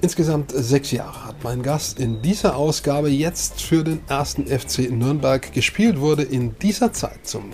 Insgesamt sechs Jahre hat mein Gast in dieser Ausgabe jetzt für den ersten FC Nürnberg gespielt, wurde in dieser Zeit zum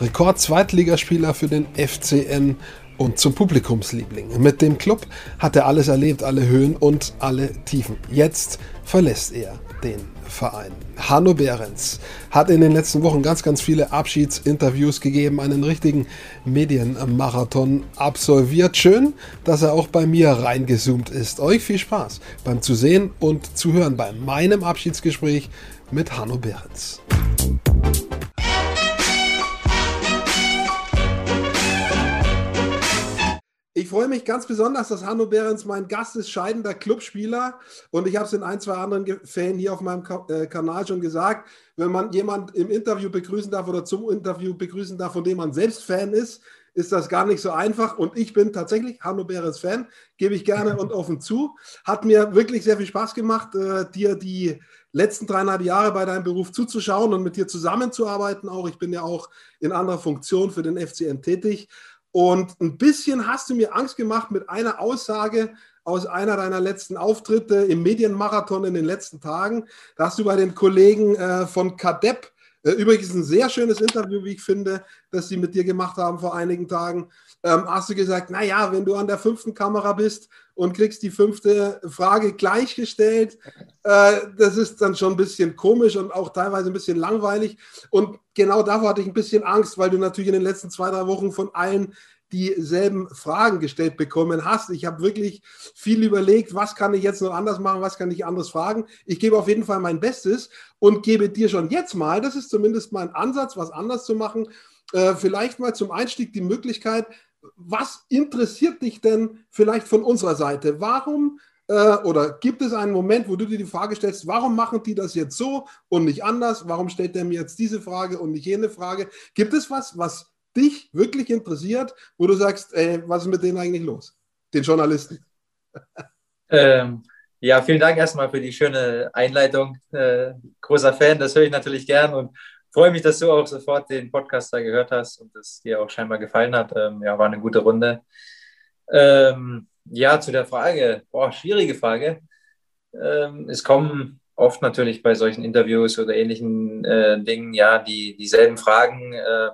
Rekord-Zweitligaspieler für den FCN und zum Publikumsliebling. Mit dem Club hat er alles erlebt, alle Höhen und alle Tiefen. Jetzt verlässt er den Verein. Hanno Behrens hat in den letzten Wochen ganz, ganz viele Abschiedsinterviews gegeben, einen richtigen Medienmarathon absolviert. Schön, dass er auch bei mir reingezoomt ist. Euch viel Spaß beim Zusehen und Zuhören bei meinem Abschiedsgespräch mit Hanno Behrens. Ich freue mich ganz besonders, dass Hanno Behrens mein Gast ist, scheidender Clubspieler. Und ich habe es in ein, zwei anderen Fällen hier auf meinem äh, Kanal schon gesagt. Wenn man jemanden im Interview begrüßen darf oder zum Interview begrüßen darf, von dem man selbst Fan ist, ist das gar nicht so einfach. Und ich bin tatsächlich Hanno Behrens Fan, gebe ich gerne und offen zu. Hat mir wirklich sehr viel Spaß gemacht, äh, dir die letzten dreieinhalb Jahre bei deinem Beruf zuzuschauen und mit dir zusammenzuarbeiten. Auch ich bin ja auch in anderer Funktion für den FCN tätig. Und ein bisschen hast du mir Angst gemacht mit einer Aussage aus einer deiner letzten Auftritte im Medienmarathon in den letzten Tagen. Da hast du bei den Kollegen äh, von Kadepp, äh, übrigens ein sehr schönes Interview, wie ich finde, das sie mit dir gemacht haben vor einigen Tagen, ähm, hast du gesagt, naja, wenn du an der fünften Kamera bist und kriegst die fünfte Frage gleichgestellt, äh, das ist dann schon ein bisschen komisch und auch teilweise ein bisschen langweilig. Und genau davor hatte ich ein bisschen Angst, weil du natürlich in den letzten zwei, drei Wochen von allen dieselben Fragen gestellt bekommen hast. Ich habe wirklich viel überlegt, was kann ich jetzt noch anders machen, was kann ich anders fragen. Ich gebe auf jeden Fall mein Bestes und gebe dir schon jetzt mal, das ist zumindest mein Ansatz, was anders zu machen, äh, vielleicht mal zum Einstieg die Möglichkeit, was interessiert dich denn vielleicht von unserer Seite? Warum äh, oder gibt es einen Moment, wo du dir die Frage stellst, warum machen die das jetzt so und nicht anders? Warum stellt der mir jetzt diese Frage und nicht jene Frage? Gibt es was, was dich wirklich interessiert, wo du sagst, ey, was ist mit denen eigentlich los? Den Journalisten. Ähm, ja, vielen Dank erstmal für die schöne Einleitung. Äh, großer Fan, das höre ich natürlich gern und freue mich, dass du auch sofort den Podcast da gehört hast und es dir auch scheinbar gefallen hat. Ähm, ja, war eine gute Runde. Ähm, ja, zu der Frage, boah, schwierige Frage. Ähm, es kommen oft natürlich bei solchen Interviews oder ähnlichen äh, Dingen ja die dieselben Fragen. Äh,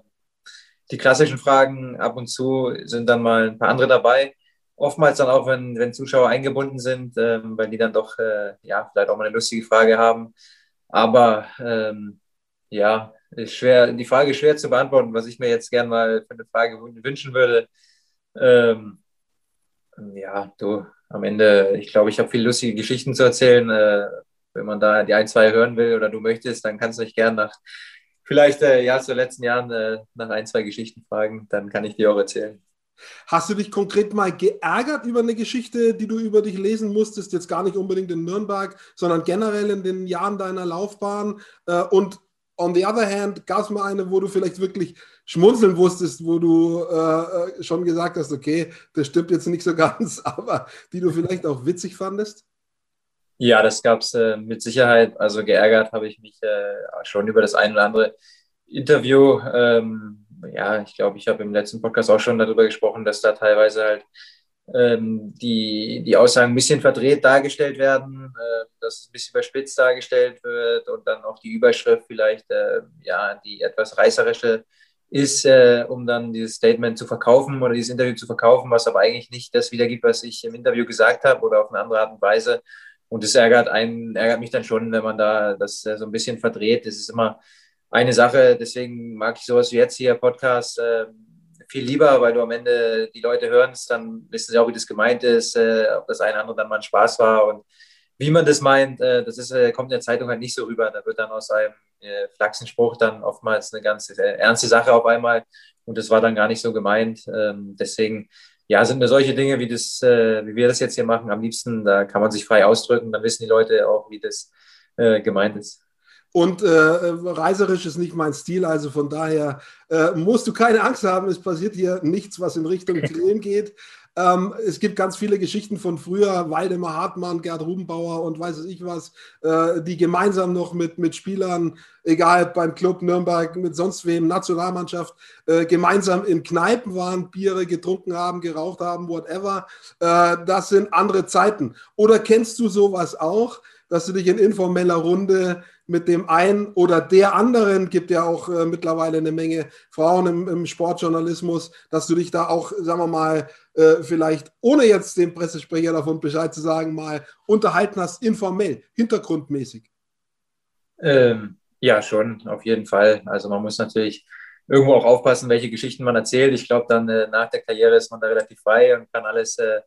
die klassischen Fragen ab und zu sind dann mal ein paar andere dabei. Oftmals dann auch, wenn, wenn Zuschauer eingebunden sind, ähm, weil die dann doch äh, ja, vielleicht auch mal eine lustige Frage haben. Aber ähm, ja, ist schwer, die Frage ist schwer zu beantworten, was ich mir jetzt gerne mal für eine Frage wünschen würde. Ähm, ja, du, am Ende, ich glaube, ich habe viele lustige Geschichten zu erzählen. Äh, wenn man da die ein, zwei hören will oder du möchtest, dann kannst du dich gerne nach vielleicht äh, ja zu den letzten Jahren äh, nach ein, zwei Geschichten fragen, dann kann ich dir auch erzählen. Hast du dich konkret mal geärgert über eine Geschichte, die du über dich lesen musstest? Jetzt gar nicht unbedingt in Nürnberg, sondern generell in den Jahren deiner Laufbahn. Äh, und on the other hand, gab es mal eine, wo du vielleicht wirklich schmunzeln wusstest, wo du äh, äh schon gesagt hast, okay, das stimmt jetzt nicht so ganz, aber die du vielleicht auch witzig fandest? Ja, das gab es äh, mit Sicherheit. Also geärgert habe ich mich äh, schon über das ein oder andere Interview. Ähm, ja, ich glaube, ich habe im letzten Podcast auch schon darüber gesprochen, dass da teilweise halt ähm, die, die Aussagen ein bisschen verdreht dargestellt werden, äh, dass es ein bisschen überspitzt dargestellt wird und dann auch die Überschrift vielleicht, äh, ja, die etwas reißerische ist, äh, um dann dieses Statement zu verkaufen oder dieses Interview zu verkaufen, was aber eigentlich nicht das wiedergibt, was ich im Interview gesagt habe oder auf eine andere Art und Weise. Und es ärgert einen, ärgert mich dann schon, wenn man da das äh, so ein bisschen verdreht. Das ist immer eine Sache, deswegen mag ich sowas wie jetzt hier Podcast äh, viel lieber, weil du am Ende die Leute hörst, dann wissen sie auch, wie das gemeint ist, äh, ob das eine oder andere dann mal ein Spaß war und wie man das meint, äh, das ist, äh, kommt in der Zeitung halt nicht so rüber. Da wird dann aus einem äh, Flachsenspruch dann oftmals eine ganz ernste Sache auf einmal und das war dann gar nicht so gemeint. Ähm, deswegen ja, sind mir solche Dinge, wie, das, äh, wie wir das jetzt hier machen, am liebsten, da kann man sich frei ausdrücken, dann wissen die Leute auch, wie das äh, gemeint ist. Und äh, reiserisch ist nicht mein Stil, also von daher äh, musst du keine Angst haben, es passiert hier nichts, was in Richtung Grillen geht. Ähm, es gibt ganz viele Geschichten von früher, Waldemar Hartmann, Gerd Rubenbauer und weiß ich was, äh, die gemeinsam noch mit, mit Spielern, egal beim Club Nürnberg, mit sonst wem, Nationalmannschaft, äh, gemeinsam in Kneipen waren, Biere getrunken haben, geraucht haben, whatever. Äh, das sind andere Zeiten. Oder kennst du sowas auch, dass du dich in informeller Runde mit dem einen oder der anderen, gibt ja auch äh, mittlerweile eine Menge Frauen im, im, Sportjournalismus, dass du dich da auch, sagen wir mal, äh, vielleicht ohne jetzt dem Pressesprecher davon Bescheid zu sagen, mal unterhalten hast, informell, hintergrundmäßig. Ähm, ja, schon, auf jeden Fall. Also man muss natürlich irgendwo auch aufpassen, welche Geschichten man erzählt. Ich glaube, dann äh, nach der Karriere ist man da relativ frei und kann alles äh,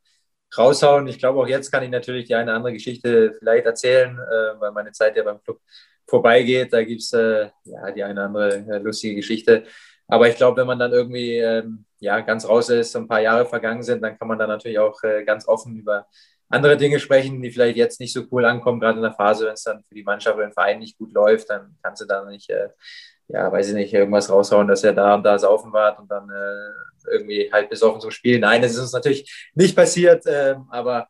raushauen. Ich glaube, auch jetzt kann ich natürlich die eine oder andere Geschichte vielleicht erzählen, äh, weil meine Zeit ja beim Club vorbeigeht. Da gibt es äh, ja, die eine oder andere äh, lustige Geschichte. Aber ich glaube, wenn man dann irgendwie ähm, ja, ganz raus ist, ein paar Jahre vergangen sind, dann kann man dann natürlich auch äh, ganz offen über andere Dinge sprechen, die vielleicht jetzt nicht so cool ankommen, gerade in der Phase, wenn es dann für die Mannschaft oder den Verein nicht gut läuft, dann kannst du da nicht, äh, ja, weiß ich nicht, irgendwas raushauen, dass er da und da saufen war und dann äh, irgendwie halt besoffen zum Spiel. Nein, das ist uns natürlich nicht passiert, äh, aber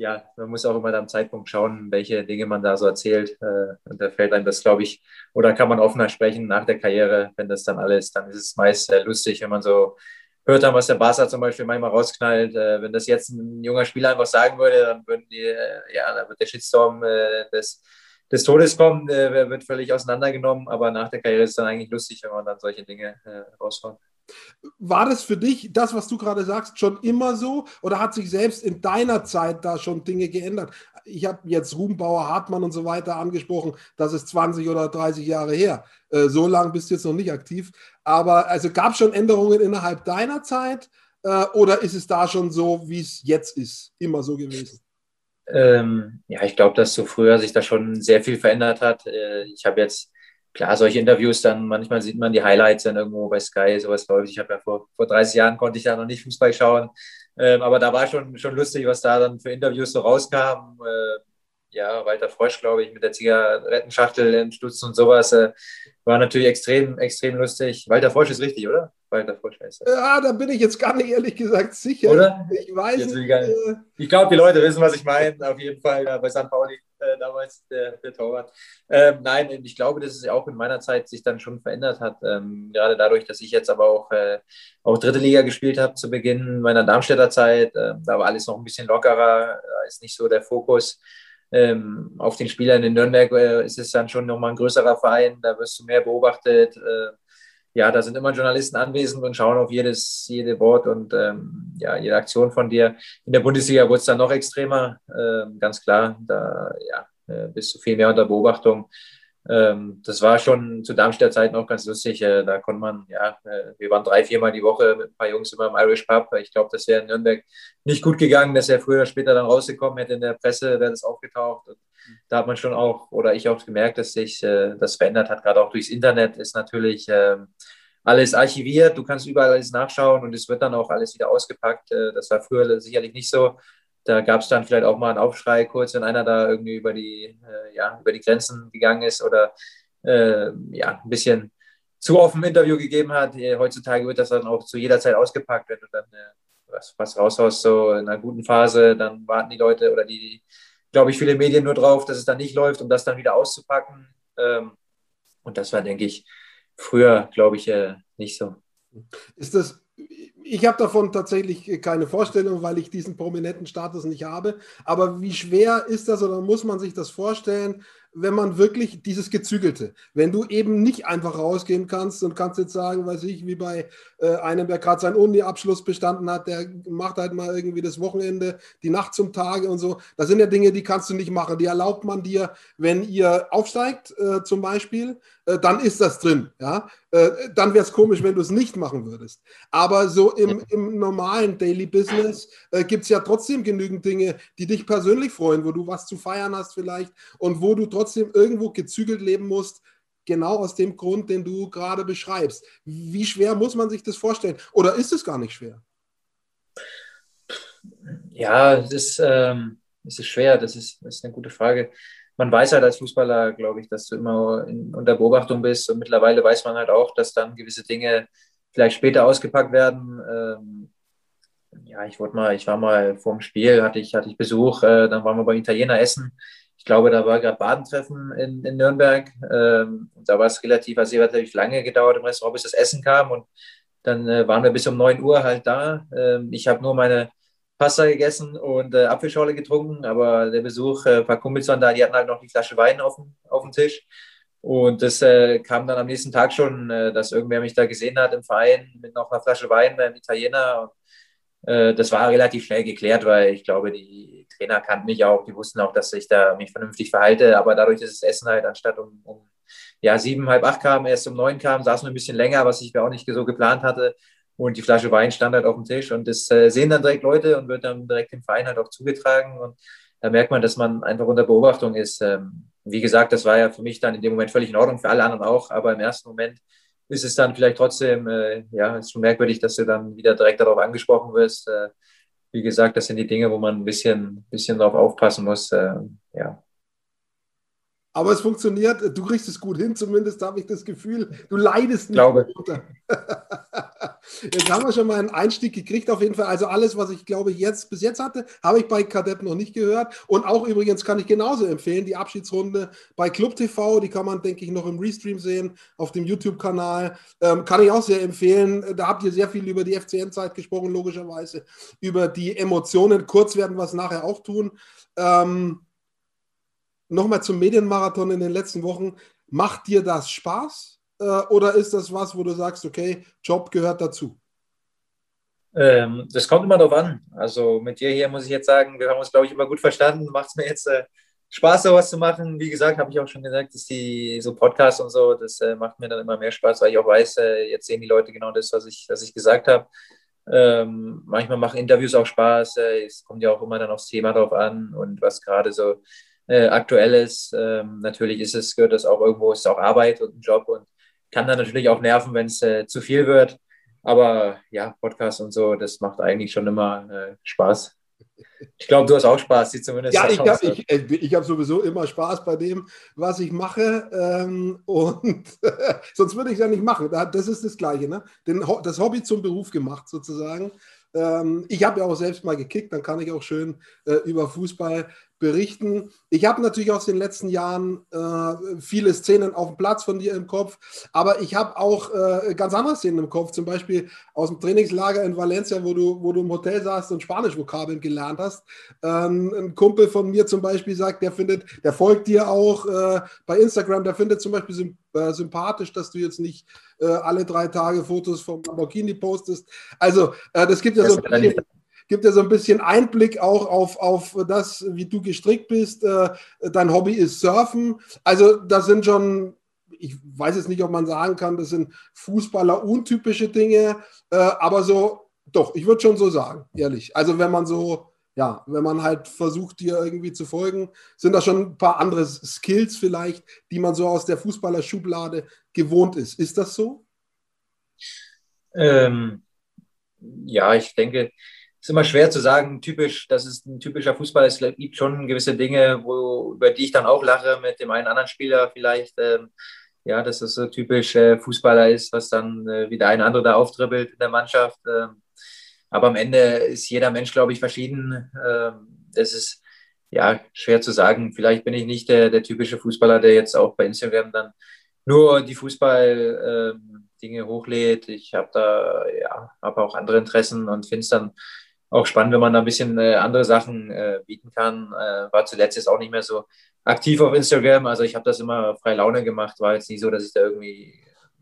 ja, man muss auch immer am Zeitpunkt schauen, welche Dinge man da so erzählt. Äh, und da fällt einem das, glaube ich, oder kann man offener sprechen nach der Karriere, wenn das dann alles, dann ist es meist äh, lustig, wenn man so hört dann, was der Barca zum Beispiel manchmal rausknallt. Äh, wenn das jetzt ein junger Spieler einfach sagen würde, dann würden die, ja, dann wird der Shitstorm des, des Todes kommen, wird völlig auseinandergenommen. Aber nach der Karriere ist es dann eigentlich lustig, wenn man dann solche Dinge raushaut. War das für dich, das, was du gerade sagst, schon immer so? Oder hat sich selbst in deiner Zeit da schon Dinge geändert? Ich habe jetzt Ruhmbauer, Hartmann und so weiter angesprochen. Das ist 20 oder 30 Jahre her. Äh, so lange bist du jetzt noch nicht aktiv. Aber also gab es schon Änderungen innerhalb deiner Zeit? Äh, oder ist es da schon so, wie es jetzt ist, immer so gewesen? Ähm, ja, ich glaube, dass so früher sich da schon sehr viel verändert hat. Äh, ich habe jetzt klar, solche Interviews dann, manchmal sieht man die Highlights dann irgendwo bei Sky, sowas läuft. Ich habe ja vor, vor 30 Jahren konnte ich ja noch nicht Fußball schauen. Ähm, aber da war schon, schon lustig, was da dann für Interviews so rauskam. Äh, ja, Walter Frosch, glaube ich, mit der Zigarettenschachtel in Stutzen und sowas. Äh, war natürlich extrem, extrem lustig. Walter Frosch ist richtig, oder? Walter Frosch heißt er. Ja, da bin ich jetzt gar nicht ehrlich gesagt sicher. Oder? Ich weiß nicht. Äh, ich glaube, die Leute wissen, was ich meine. Auf jeden Fall ja, bei St. Pauli äh, damals der, der Torwart. Ähm, nein, ich glaube, dass es auch in meiner Zeit sich dann schon verändert hat. Ähm, gerade dadurch, dass ich jetzt aber auch, äh, auch dritte Liga gespielt habe zu Beginn meiner Darmstädter Zeit. Äh, da war alles noch ein bisschen lockerer. Da ist nicht so der Fokus ähm, auf den Spielern in Nürnberg äh, ist es dann schon nochmal ein größerer Verein, da wirst du mehr beobachtet. Äh, ja, da sind immer Journalisten anwesend und schauen auf jedes, jede Wort und ähm, ja, jede Aktion von dir. In der Bundesliga wurde es dann noch extremer, äh, ganz klar. Da ja, äh, bist du viel mehr unter Beobachtung ähm, das war schon zu Darmstadt Zeiten auch ganz lustig. Äh, da konnte man, ja, äh, wir waren drei, viermal die Woche mit ein paar Jungs immer im Irish Pub. Ich glaube, das wäre in Nürnberg nicht gut gegangen. Das wäre früher oder später dann rausgekommen, hätte in der Presse wäre das aufgetaucht. Und da hat man schon auch, oder ich auch gemerkt, dass sich äh, das verändert hat. Gerade auch durchs Internet ist natürlich ähm, alles archiviert. Du kannst überall alles nachschauen und es wird dann auch alles wieder ausgepackt. Äh, das war früher sicherlich nicht so da gab es dann vielleicht auch mal einen Aufschrei kurz, wenn einer da irgendwie über die, äh, ja, über die Grenzen gegangen ist oder äh, ja, ein bisschen zu offen Interview gegeben hat. Äh, heutzutage wird das dann auch zu jeder Zeit ausgepackt, wenn du dann äh, was, was raushaust, so in einer guten Phase, dann warten die Leute oder die, glaube ich, viele Medien nur drauf, dass es dann nicht läuft, um das dann wieder auszupacken. Ähm, und das war, denke ich, früher, glaube ich, äh, nicht so. Ist das ich habe davon tatsächlich keine Vorstellung, weil ich diesen prominenten Status nicht habe. Aber wie schwer ist das oder muss man sich das vorstellen, wenn man wirklich dieses Gezügelte, wenn du eben nicht einfach rausgehen kannst und kannst jetzt sagen, weiß ich, wie bei äh, einem, der gerade seinen Uni-Abschluss bestanden hat, der macht halt mal irgendwie das Wochenende, die Nacht zum Tage und so. Das sind ja Dinge, die kannst du nicht machen. Die erlaubt man dir, wenn ihr aufsteigt äh, zum Beispiel, äh, dann ist das drin. Ja? Äh, dann wäre es komisch, wenn du es nicht machen würdest. Aber so im, im normalen Daily Business äh, gibt es ja trotzdem genügend Dinge, die dich persönlich freuen, wo du was zu feiern hast vielleicht und wo du trotzdem trotzdem irgendwo gezügelt leben musst, genau aus dem Grund, den du gerade beschreibst. Wie schwer muss man sich das vorstellen? Oder ist es gar nicht schwer? Ja, es ist, ähm, es ist schwer, das ist, das ist eine gute Frage. Man weiß halt als Fußballer, glaube ich, dass du immer in, unter Beobachtung bist und mittlerweile weiß man halt auch, dass dann gewisse Dinge vielleicht später ausgepackt werden. Ähm, ja, ich wurde mal, ich war mal vorm Spiel, hatte ich, hatte ich Besuch, äh, dann waren wir beim Italiener essen. Ich glaube, da war gerade Badentreffen in, in Nürnberg. Ähm, da war es relativ, also relativ lange gedauert im Restaurant, bis das Essen kam. Und dann äh, waren wir bis um 9 Uhr halt da. Ähm, ich habe nur meine Pasta gegessen und äh, Apfelschorle getrunken, aber der Besuch, äh, ein paar Kumpels waren da, die hatten halt noch die Flasche Wein auf dem, auf dem Tisch. Und das äh, kam dann am nächsten Tag schon, äh, dass irgendwer mich da gesehen hat im Verein mit noch einer Flasche Wein beim Italiener. Und, äh, das war relativ schnell geklärt, weil ich glaube, die Trainer kannten mich auch, die wussten auch, dass ich da mich vernünftig verhalte. Aber dadurch ist das Essen halt anstatt um, um ja, sieben, halb acht kam, erst um neun kam, saß nur ein bisschen länger, was ich mir auch nicht so geplant hatte. Und die Flasche Wein stand halt auf dem Tisch und das äh, sehen dann direkt Leute und wird dann direkt dem Verein halt auch zugetragen. Und da merkt man, dass man einfach unter Beobachtung ist. Ähm, wie gesagt, das war ja für mich dann in dem Moment völlig in Ordnung, für alle anderen auch, aber im ersten Moment ist es dann vielleicht trotzdem, äh, ja, ist schon merkwürdig, dass du dann wieder direkt darauf angesprochen wirst. Äh, wie gesagt, das sind die Dinge, wo man ein bisschen, bisschen darauf aufpassen muss. Äh, ja. Aber es funktioniert, du kriegst es gut hin, zumindest habe ich das Gefühl. Du leidest nicht. Glaube. Jetzt haben wir schon mal einen Einstieg gekriegt, auf jeden Fall. Also alles, was ich glaube jetzt bis jetzt hatte, habe ich bei Kadett noch nicht gehört. Und auch übrigens kann ich genauso empfehlen, die Abschiedsrunde bei Club TV, die kann man, denke ich, noch im Restream sehen, auf dem YouTube-Kanal. Ähm, kann ich auch sehr empfehlen. Da habt ihr sehr viel über die FCN-Zeit gesprochen, logischerweise. Über die Emotionen. Kurz werden wir es nachher auch tun. Ähm, Nochmal zum Medienmarathon in den letzten Wochen. Macht dir das Spaß? Äh, oder ist das was, wo du sagst, okay, Job gehört dazu? Ähm, das kommt immer darauf an. Also mit dir hier muss ich jetzt sagen, wir haben uns, glaube ich, immer gut verstanden. Macht es mir jetzt äh, Spaß, sowas zu machen. Wie gesagt, habe ich auch schon gesagt, dass die so Podcasts und so, das äh, macht mir dann immer mehr Spaß, weil ich auch weiß, äh, jetzt sehen die Leute genau das, was ich, was ich gesagt habe. Ähm, manchmal machen Interviews auch Spaß. Äh, es kommt ja auch immer dann aufs Thema drauf an und was gerade so äh, aktuell ist. Ähm, natürlich ist es, gehört das auch irgendwo, ist auch Arbeit und ein Job und kann dann natürlich auch nerven, wenn es äh, zu viel wird. Aber ja, Podcast und so, das macht eigentlich schon immer äh, Spaß. Ich glaube, du hast auch Spaß, sieht zumindest Ja, ich habe ich, äh, ich hab sowieso immer Spaß bei dem, was ich mache. Ähm, und sonst würde ich es ja nicht machen. Das ist das Gleiche, ne? Den, das Hobby zum Beruf gemacht, sozusagen. Ähm, ich habe ja auch selbst mal gekickt, dann kann ich auch schön äh, über Fußball berichten. Ich habe natürlich aus den letzten Jahren äh, viele Szenen auf dem Platz von dir im Kopf, aber ich habe auch äh, ganz andere Szenen im Kopf, zum Beispiel aus dem Trainingslager in Valencia, wo du, wo du im Hotel saßt und Spanisch-Vokabeln gelernt hast. Ähm, ein Kumpel von mir zum Beispiel sagt, der findet, der folgt dir auch äh, bei Instagram, der findet zum Beispiel äh, sympathisch, dass du jetzt nicht äh, alle drei Tage Fotos vom Lamborghini postest. Also, äh, das gibt ja das so ein bisschen gibt ja so ein bisschen Einblick auch auf, auf das, wie du gestrickt bist. Äh, dein Hobby ist Surfen. Also das sind schon, ich weiß jetzt nicht, ob man sagen kann, das sind Fußballer untypische Dinge, äh, aber so, doch, ich würde schon so sagen, ehrlich. Also wenn man so, ja, wenn man halt versucht, dir irgendwie zu folgen, sind da schon ein paar andere Skills vielleicht, die man so aus der Fußballerschublade gewohnt ist. Ist das so? Ähm, ja, ich denke, ist immer schwer zu sagen, typisch, das ist ein typischer Fußball. Es gibt schon gewisse Dinge, wo, über die ich dann auch lache mit dem einen anderen Spieler vielleicht. Ähm, ja, dass das so typisch äh, Fußballer ist, was dann äh, wie der eine andere da auftribbelt in der Mannschaft. Ähm, aber am Ende ist jeder Mensch, glaube ich, verschieden. Ähm, das ist ja schwer zu sagen. Vielleicht bin ich nicht der, der typische Fußballer, der jetzt auch bei Instagram dann nur die Fußball-Dinge ähm, hochlädt. Ich habe da ja, habe auch andere Interessen und finde es dann auch spannend, wenn man da ein bisschen äh, andere Sachen äh, bieten kann. Äh, war zuletzt jetzt auch nicht mehr so aktiv auf Instagram. Also ich habe das immer frei Laune gemacht. War jetzt nicht so, dass ich da irgendwie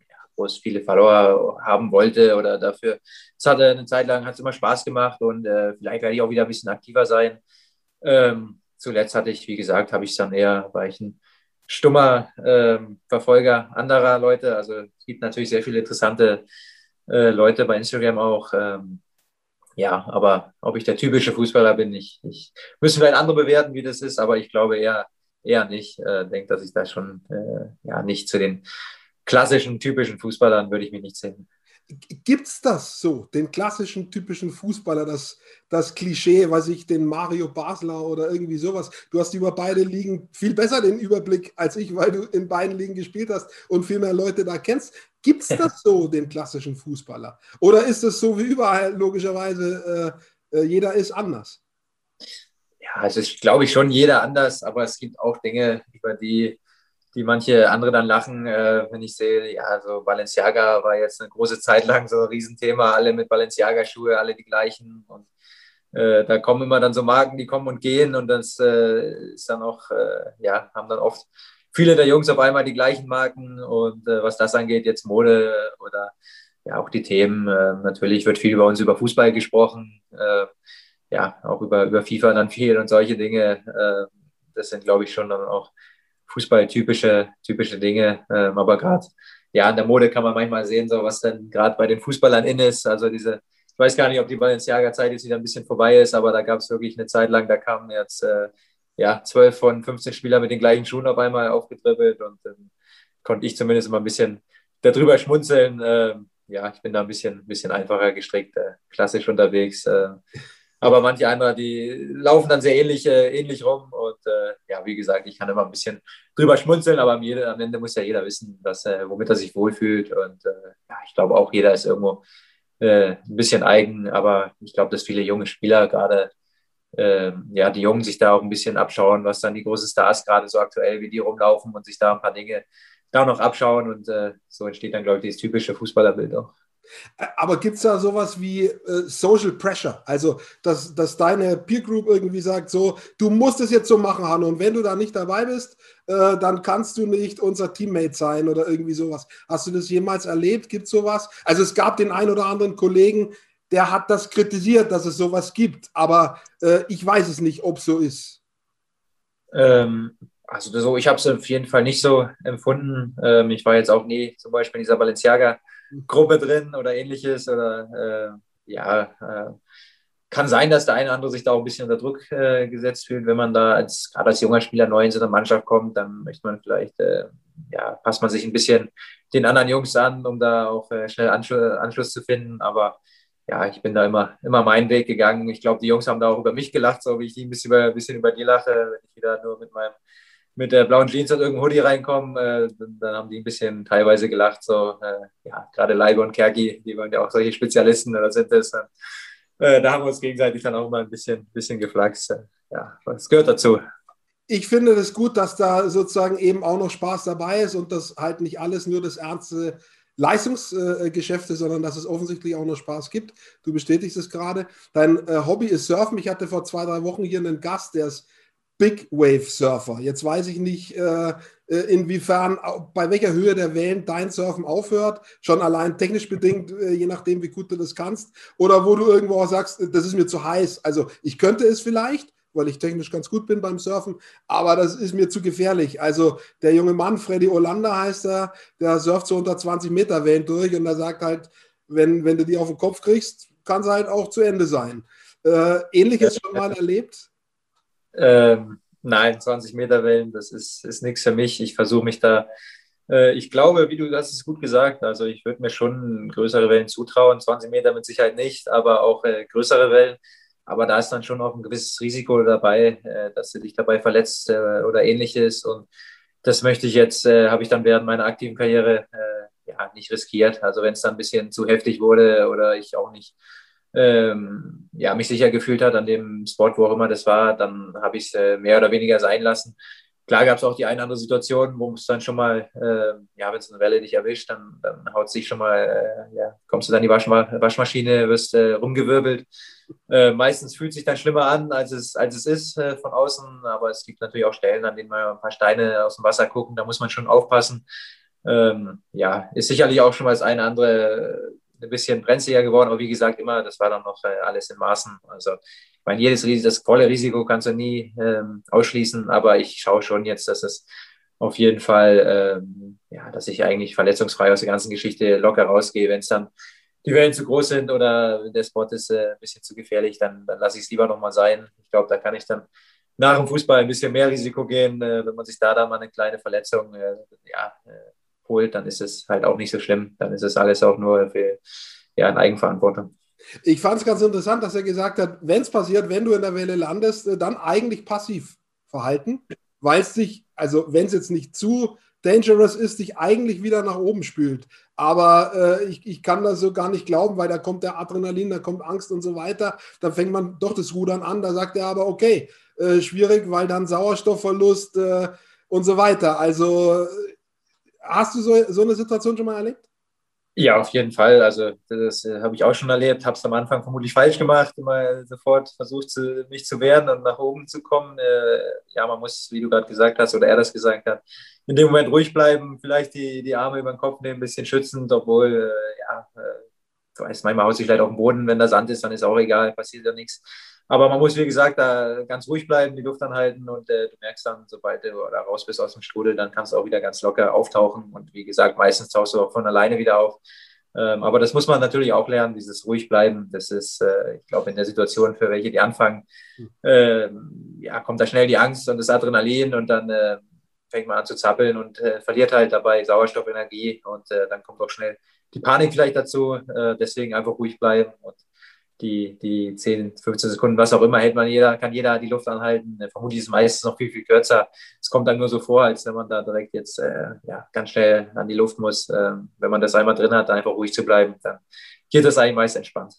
ja, groß viele Follower haben wollte oder dafür. Es hatte eine Zeit lang hat es immer Spaß gemacht und äh, vielleicht werde ich auch wieder ein bisschen aktiver sein. Ähm, zuletzt hatte ich, wie gesagt, habe ich es dann eher, war ich ein stummer ähm, Verfolger anderer Leute. Also es gibt natürlich sehr viele interessante äh, Leute bei Instagram auch. Ähm, ja, aber ob ich der typische Fußballer bin, ich, ich müssen vielleicht andere bewerten, wie das ist, aber ich glaube eher, eher nicht. Äh, denke, dass ich da schon äh, ja nicht zu den klassischen, typischen Fußballern würde ich mich nicht zählen. Gibt es das so, den klassischen, typischen Fußballer, das, das Klischee, was ich, den Mario Basler oder irgendwie sowas? Du hast über beide Ligen viel besser den Überblick als ich, weil du in beiden Ligen gespielt hast und viel mehr Leute da kennst. Gibt es das so, den klassischen Fußballer? Oder ist es so wie überall, logischerweise, äh, äh, jeder ist anders? Ja, es ist, glaube ich, schon jeder anders, aber es gibt auch Dinge, über die die manche andere dann lachen, äh, wenn ich sehe, ja, so Balenciaga war jetzt eine große Zeit lang so ein Riesenthema, alle mit Balenciaga-Schuhe, alle die gleichen. Und äh, da kommen immer dann so Marken, die kommen und gehen und das äh, ist dann auch, äh, ja, haben dann oft viele der Jungs auf einmal die gleichen Marken und äh, was das angeht, jetzt Mode oder ja, auch die Themen. Äh, natürlich wird viel über uns über Fußball gesprochen, ja, auch über, über FIFA dann viel und solche Dinge. das sind, glaube ich, schon dann auch Fußball-typische typische Dinge. Ähm, aber gerade ja, in der Mode kann man manchmal sehen, so was dann gerade bei den Fußballern in ist. Also diese, ich weiß gar nicht, ob die Balenciaga-Zeit jetzt wieder ein bisschen vorbei ist, aber da gab es wirklich eine Zeit lang, da kamen jetzt äh, ja, 12 von 15 Spielern mit den gleichen Schuhen auf einmal aufgedribbelt und dann konnte ich zumindest immer ein bisschen darüber schmunzeln. Ähm, ja, ich bin da ein bisschen, bisschen einfacher gestrickt, äh, klassisch unterwegs. Äh, aber manche andere, die laufen dann sehr ähnlich, äh, ähnlich rum. Und äh, ja, wie gesagt, ich kann immer ein bisschen drüber schmunzeln, aber am, am Ende muss ja jeder wissen, dass, äh, womit er sich wohlfühlt. Und äh, ja, ich glaube auch, jeder ist irgendwo äh, ein bisschen eigen. Aber ich glaube, dass viele junge Spieler gerade, ähm, ja, die Jungen sich da auch ein bisschen abschauen, was dann die großen Stars gerade so aktuell, wie die rumlaufen und sich da ein paar Dinge da noch abschauen. Und äh, so entsteht dann, glaube ich, dieses typische Fußballerbild auch. Aber gibt es da sowas wie äh, Social Pressure? Also, dass, dass deine Peer Group irgendwie sagt, so, du musst es jetzt so machen, Hanno, und wenn du da nicht dabei bist, äh, dann kannst du nicht unser Teammate sein oder irgendwie sowas. Hast du das jemals erlebt? Gibt es sowas? Also, es gab den einen oder anderen Kollegen, der hat das kritisiert, dass es sowas gibt, aber äh, ich weiß es nicht, ob es so ist. Ähm, also, so, ich habe es auf jeden Fall nicht so empfunden. Ähm, ich war jetzt auch nie zum Beispiel in dieser Balenciaga- Gruppe drin oder ähnliches. Oder äh, ja, äh, kann sein, dass der eine oder andere sich da auch ein bisschen unter Druck äh, gesetzt fühlt, wenn man da als gerade als junger Spieler neu in so eine Mannschaft kommt, dann möchte man vielleicht, äh, ja, passt man sich ein bisschen den anderen Jungs an, um da auch äh, schnell Anschluss, Anschluss zu finden. Aber ja, ich bin da immer, immer meinen Weg gegangen. Ich glaube, die Jungs haben da auch über mich gelacht, so wie ich ein bisschen über, ein bisschen über die lache, wenn ich wieder nur mit meinem mit der blauen Jeans und irgendeinem Hoodie reinkommen, äh, dann haben die ein bisschen teilweise gelacht. So, äh, ja, gerade Leibe und Kerki, die waren ja auch solche Spezialisten oder sind es. Äh, da haben wir uns gegenseitig dann auch mal ein bisschen, bisschen geflaxt. Ja, das gehört dazu. Ich finde es das gut, dass da sozusagen eben auch noch Spaß dabei ist und dass halt nicht alles nur das ernste Leistungsgeschäft ist, sondern dass es offensichtlich auch noch Spaß gibt. Du bestätigst es gerade. Dein äh, Hobby ist Surfen. Ich hatte vor zwei, drei Wochen hier einen Gast, der ist Big Wave Surfer. Jetzt weiß ich nicht, äh, äh, inwiefern, bei welcher Höhe der Wellen dein Surfen aufhört. Schon allein technisch bedingt, äh, je nachdem, wie gut du das kannst. Oder wo du irgendwo auch sagst, das ist mir zu heiß. Also ich könnte es vielleicht, weil ich technisch ganz gut bin beim Surfen, aber das ist mir zu gefährlich. Also der junge Mann, Freddy Olander heißt er, der surft so unter 20 Meter Wellen durch und er sagt halt, wenn, wenn du die auf den Kopf kriegst, kann es halt auch zu Ende sein. Äh, Ähnliches schon mal erlebt? Ähm, nein, 20 Meter Wellen, das ist, ist nichts für mich. Ich versuche mich da, äh, ich glaube, wie du hast es gut gesagt, also ich würde mir schon größere Wellen zutrauen, 20 Meter mit Sicherheit nicht, aber auch äh, größere Wellen. Aber da ist dann schon auch ein gewisses Risiko dabei, äh, dass du dich dabei verletzt äh, oder ähnliches. Und das möchte ich jetzt, äh, habe ich dann während meiner aktiven Karriere äh, ja, nicht riskiert. Also wenn es dann ein bisschen zu heftig wurde oder ich auch nicht ähm, ja, mich sicher gefühlt hat an dem Spot, wo auch immer das war, dann habe ich es äh, mehr oder weniger sein lassen. Klar gab es auch die eine oder andere Situation, wo es dann schon mal, äh, ja, wenn es eine Welle dich erwischt, dann, dann haut es dich schon mal, äh, ja, kommst du dann in die Waschma Waschmaschine, wirst äh, rumgewirbelt. Äh, meistens fühlt sich dann schlimmer an, als es, als es ist äh, von außen, aber es gibt natürlich auch Stellen, an denen mal ein paar Steine aus dem Wasser gucken, da muss man schon aufpassen. Ähm, ja, ist sicherlich auch schon mal das eine andere ein bisschen brenzliger geworden, aber wie gesagt, immer, das war dann noch äh, alles in Maßen. Also ich meine, jedes Risiko, das volle Risiko kannst du nie ähm, ausschließen, aber ich schaue schon jetzt, dass es auf jeden Fall, ähm, ja, dass ich eigentlich verletzungsfrei aus der ganzen Geschichte locker rausgehe. Wenn es dann die Wellen zu groß sind oder der Spot ist äh, ein bisschen zu gefährlich, dann, dann lasse ich es lieber nochmal sein. Ich glaube, da kann ich dann nach dem Fußball ein bisschen mehr Risiko gehen, äh, wenn man sich da dann mal eine kleine Verletzung äh, ja, äh, holt, dann ist es halt auch nicht so schlimm. Dann ist es alles auch nur für ja, in Eigenverantwortung. Ich fand es ganz interessant, dass er gesagt hat, wenn es passiert, wenn du in der Welle landest, äh, dann eigentlich passiv verhalten, weil es sich, also wenn es jetzt nicht zu dangerous ist, dich eigentlich wieder nach oben spült. Aber äh, ich, ich kann das so gar nicht glauben, weil da kommt der Adrenalin, da kommt Angst und so weiter. Dann fängt man doch das Rudern an. Da sagt er aber, okay, äh, schwierig, weil dann Sauerstoffverlust äh, und so weiter. Also hast du so, so eine Situation schon mal erlebt? Ja, auf jeden Fall. Also das äh, habe ich auch schon erlebt. Habe es am Anfang vermutlich falsch gemacht, immer sofort versucht, zu, mich zu wehren und nach oben zu kommen. Äh, ja, man muss, wie du gerade gesagt hast oder er das gesagt hat, in dem Moment ruhig bleiben, vielleicht die, die Arme über den Kopf nehmen, ein bisschen schützend, obwohl, äh, ja, äh, du weißt, manchmal haut sich vielleicht auf den Boden, wenn da Sand ist, dann ist auch egal, passiert ja nichts. Aber man muss, wie gesagt, da ganz ruhig bleiben, die Luft anhalten und äh, du merkst dann, sobald du da raus bist aus dem Strudel, dann kannst du auch wieder ganz locker auftauchen. Und wie gesagt, meistens tauchst du auch von alleine wieder auf. Ähm, aber das muss man natürlich auch lernen, dieses ruhig bleiben. Das ist, äh, ich glaube, in der Situation, für welche die anfangen, äh, ja, kommt da schnell die Angst und das Adrenalin und dann äh, fängt man an zu zappeln und äh, verliert halt dabei Sauerstoffenergie und äh, dann kommt auch schnell die Panik vielleicht dazu. Äh, deswegen einfach ruhig bleiben und die, die 10, 15 Sekunden, was auch immer, hält man jeder, kann jeder die Luft anhalten. Äh, vermutlich ist es meistens noch viel, viel kürzer. Es kommt dann nur so vor, als wenn man da direkt jetzt äh, ja, ganz schnell an die Luft muss. Ähm, wenn man das einmal drin hat, einfach ruhig zu bleiben, dann geht das eigentlich meist entspannt.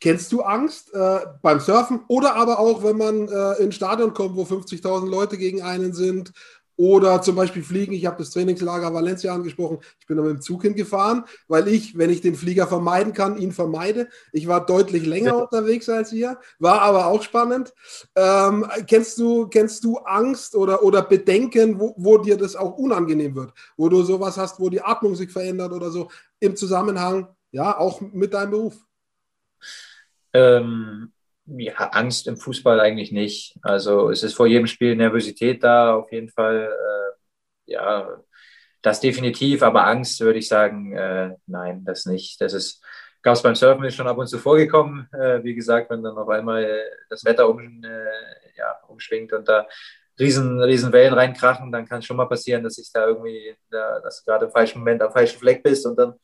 Kennst du Angst äh, beim Surfen oder aber auch, wenn man äh, in ein Stadion kommt, wo 50.000 Leute gegen einen sind oder zum Beispiel fliegen. Ich habe das Trainingslager Valencia angesprochen. Ich bin da mit dem Zug hingefahren, weil ich, wenn ich den Flieger vermeiden kann, ihn vermeide. Ich war deutlich länger unterwegs als ihr, war aber auch spannend. Ähm, kennst, du, kennst du Angst oder, oder Bedenken, wo, wo dir das auch unangenehm wird? Wo du sowas hast, wo die Atmung sich verändert oder so im Zusammenhang, ja, auch mit deinem Beruf? Ähm, ja, Angst im Fußball eigentlich nicht. Also es ist vor jedem Spiel Nervosität da, auf jeden Fall. Äh, ja, das definitiv, aber Angst würde ich sagen, äh, nein, das nicht. Das ist, gab es beim Surfen ist schon ab und zu vorgekommen. Äh, wie gesagt, wenn dann auf einmal das Wetter um, äh, ja, umschwingt und da riesen, riesen Wellen reinkrachen, dann kann es schon mal passieren, dass ich da irgendwie, da, dass du gerade im falschen Moment am falschen Fleck bist und dann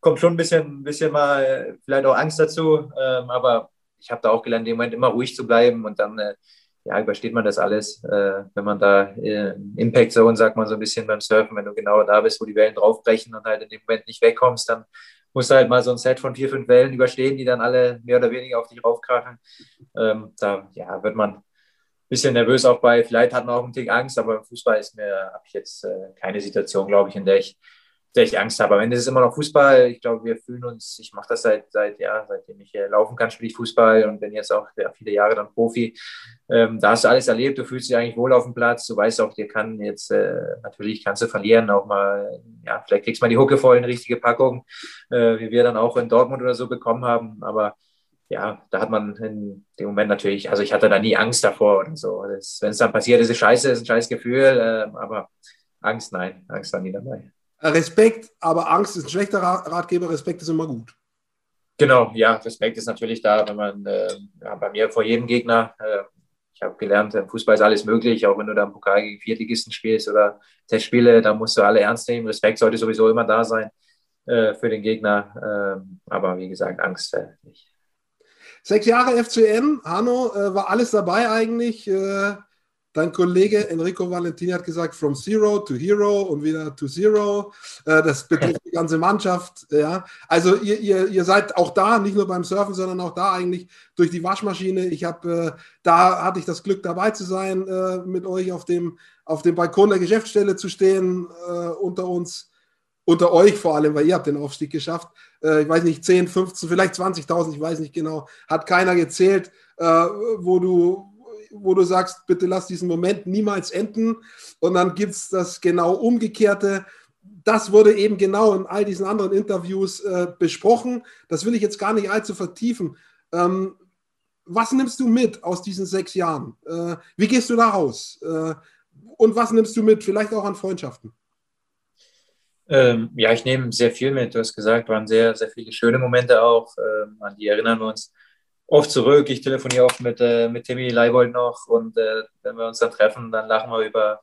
kommt schon ein bisschen, ein bisschen mal vielleicht auch Angst dazu. Ähm, aber ich habe da auch gelernt, im Moment immer ruhig zu bleiben und dann äh, ja, übersteht man das alles, äh, wenn man da äh, Impact Zone, sagt man so ein bisschen beim Surfen, wenn du genau da bist, wo die Wellen draufbrechen und halt in dem Moment nicht wegkommst, dann musst du halt mal so ein Set von vier, fünf Wellen überstehen, die dann alle mehr oder weniger auf dich raufkrachen. Ähm, da ja, wird man ein bisschen nervös auch bei, vielleicht hat man auch einen Tick Angst, aber im Fußball ist mir, habe ich jetzt äh, keine Situation, glaube ich, in der ich der ich Angst habe. Am Ende ist es immer noch Fußball. Ich glaube, wir fühlen uns, ich mache das seit, seit, ja, seitdem ich laufen kann, spiele ich Fußball und bin jetzt auch ja, viele Jahre dann Profi. Ähm, da hast du alles erlebt, du fühlst dich eigentlich wohl auf dem Platz. Du weißt auch, dir kann jetzt, äh, natürlich kannst du verlieren, auch mal, ja, vielleicht kriegst du mal die Hucke voll, eine richtige Packung, äh, wie wir dann auch in Dortmund oder so bekommen haben. Aber ja, da hat man in dem Moment natürlich, also ich hatte da nie Angst davor und so. Wenn es dann passiert, ist es scheiße, ist ein scheiß Gefühl, äh, aber Angst, nein, Angst war nie dabei. Respekt, aber Angst ist ein schlechter Ratgeber, Respekt ist immer gut. Genau, ja, Respekt ist natürlich da, wenn man äh, ja, bei mir vor jedem Gegner, äh, ich habe gelernt, im Fußball ist alles möglich, auch wenn du da im Pokal gegen Viertligisten spielst oder Testspiele, da musst du alle ernst nehmen. Respekt sollte sowieso immer da sein äh, für den Gegner, ähm, aber wie gesagt, Angst äh, nicht. Sechs Jahre FCN, Hanno, äh, war alles dabei eigentlich. Dein Kollege Enrico Valentini hat gesagt, from zero to hero und wieder to zero. Äh, das betrifft die ganze Mannschaft. Ja. Also ihr, ihr, ihr seid auch da, nicht nur beim Surfen, sondern auch da eigentlich durch die Waschmaschine. Ich habe, äh, da hatte ich das Glück dabei zu sein, äh, mit euch auf dem, auf dem Balkon der Geschäftsstelle zu stehen, unter uns, unter euch vor allem, weil ihr habt den Aufstieg geschafft. ich weiß nicht, 10, 15, vielleicht 20.000, ich weiß nicht genau, hat keiner gezählt, wo du wo du sagst, bitte lass diesen Moment niemals enden. Und dann gibt es das genau umgekehrte. Das wurde eben genau in all diesen anderen Interviews äh, besprochen. Das will ich jetzt gar nicht allzu vertiefen. Ähm, was nimmst du mit aus diesen sechs Jahren? Äh, wie gehst du da raus? Äh, und was nimmst du mit, vielleicht auch an Freundschaften? Ähm, ja, ich nehme sehr viel mit. Du hast gesagt, waren sehr, sehr viele schöne Momente auch. Ähm, an die erinnern wir uns oft zurück. Ich telefoniere oft mit, äh, mit Timmy Leibold noch und äh, wenn wir uns dann treffen, dann lachen wir über,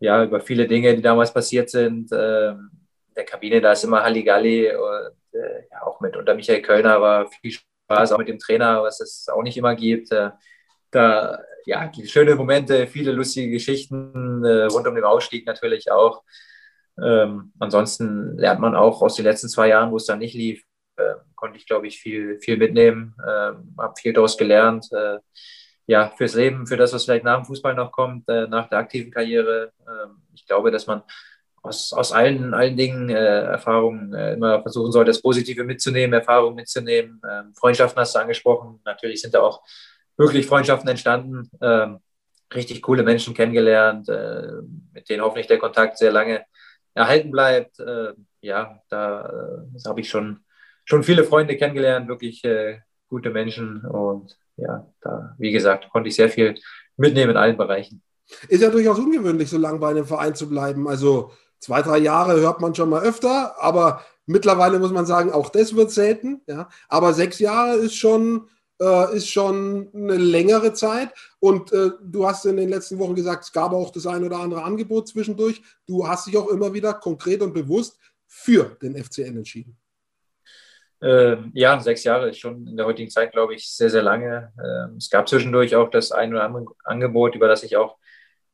ja, über viele Dinge, die damals passiert sind. Ähm, der Kabine, da ist immer Halligalli und äh, ja, auch mit unter Michael Kölner war viel Spaß, auch mit dem Trainer, was es auch nicht immer gibt. Äh, da, ja, schöne Momente, viele lustige Geschichten äh, rund um den Ausstieg natürlich auch. Ähm, ansonsten lernt man auch aus den letzten zwei Jahren, wo es dann nicht lief, konnte ich, glaube ich, viel, viel mitnehmen, äh, habe viel daraus gelernt. Äh, ja, fürs Leben, für das, was vielleicht nach dem Fußball noch kommt, äh, nach der aktiven Karriere. Ähm, ich glaube, dass man aus, aus allen, allen Dingen äh, Erfahrungen äh, immer versuchen sollte, das Positive mitzunehmen, Erfahrungen mitzunehmen. Ähm, Freundschaften hast du angesprochen. Natürlich sind da auch wirklich Freundschaften entstanden. Ähm, richtig coole Menschen kennengelernt, äh, mit denen hoffentlich der Kontakt sehr lange erhalten bleibt. Ja, da äh, habe ich schon, schon viele Freunde kennengelernt, wirklich äh, gute Menschen. Und ja, da, wie gesagt, konnte ich sehr viel mitnehmen in allen Bereichen. Ist ja durchaus ungewöhnlich, so lange bei einem Verein zu bleiben. Also zwei, drei Jahre hört man schon mal öfter, aber mittlerweile muss man sagen, auch das wird selten. Ja? Aber sechs Jahre ist schon, äh, ist schon eine längere Zeit. Und äh, du hast in den letzten Wochen gesagt, es gab auch das ein oder andere Angebot zwischendurch. Du hast dich auch immer wieder konkret und bewusst für den FCN entschieden. Ähm, ja, sechs Jahre ist schon in der heutigen Zeit, glaube ich, sehr, sehr lange. Ähm, es gab zwischendurch auch das ein oder andere Angebot, über das ich auch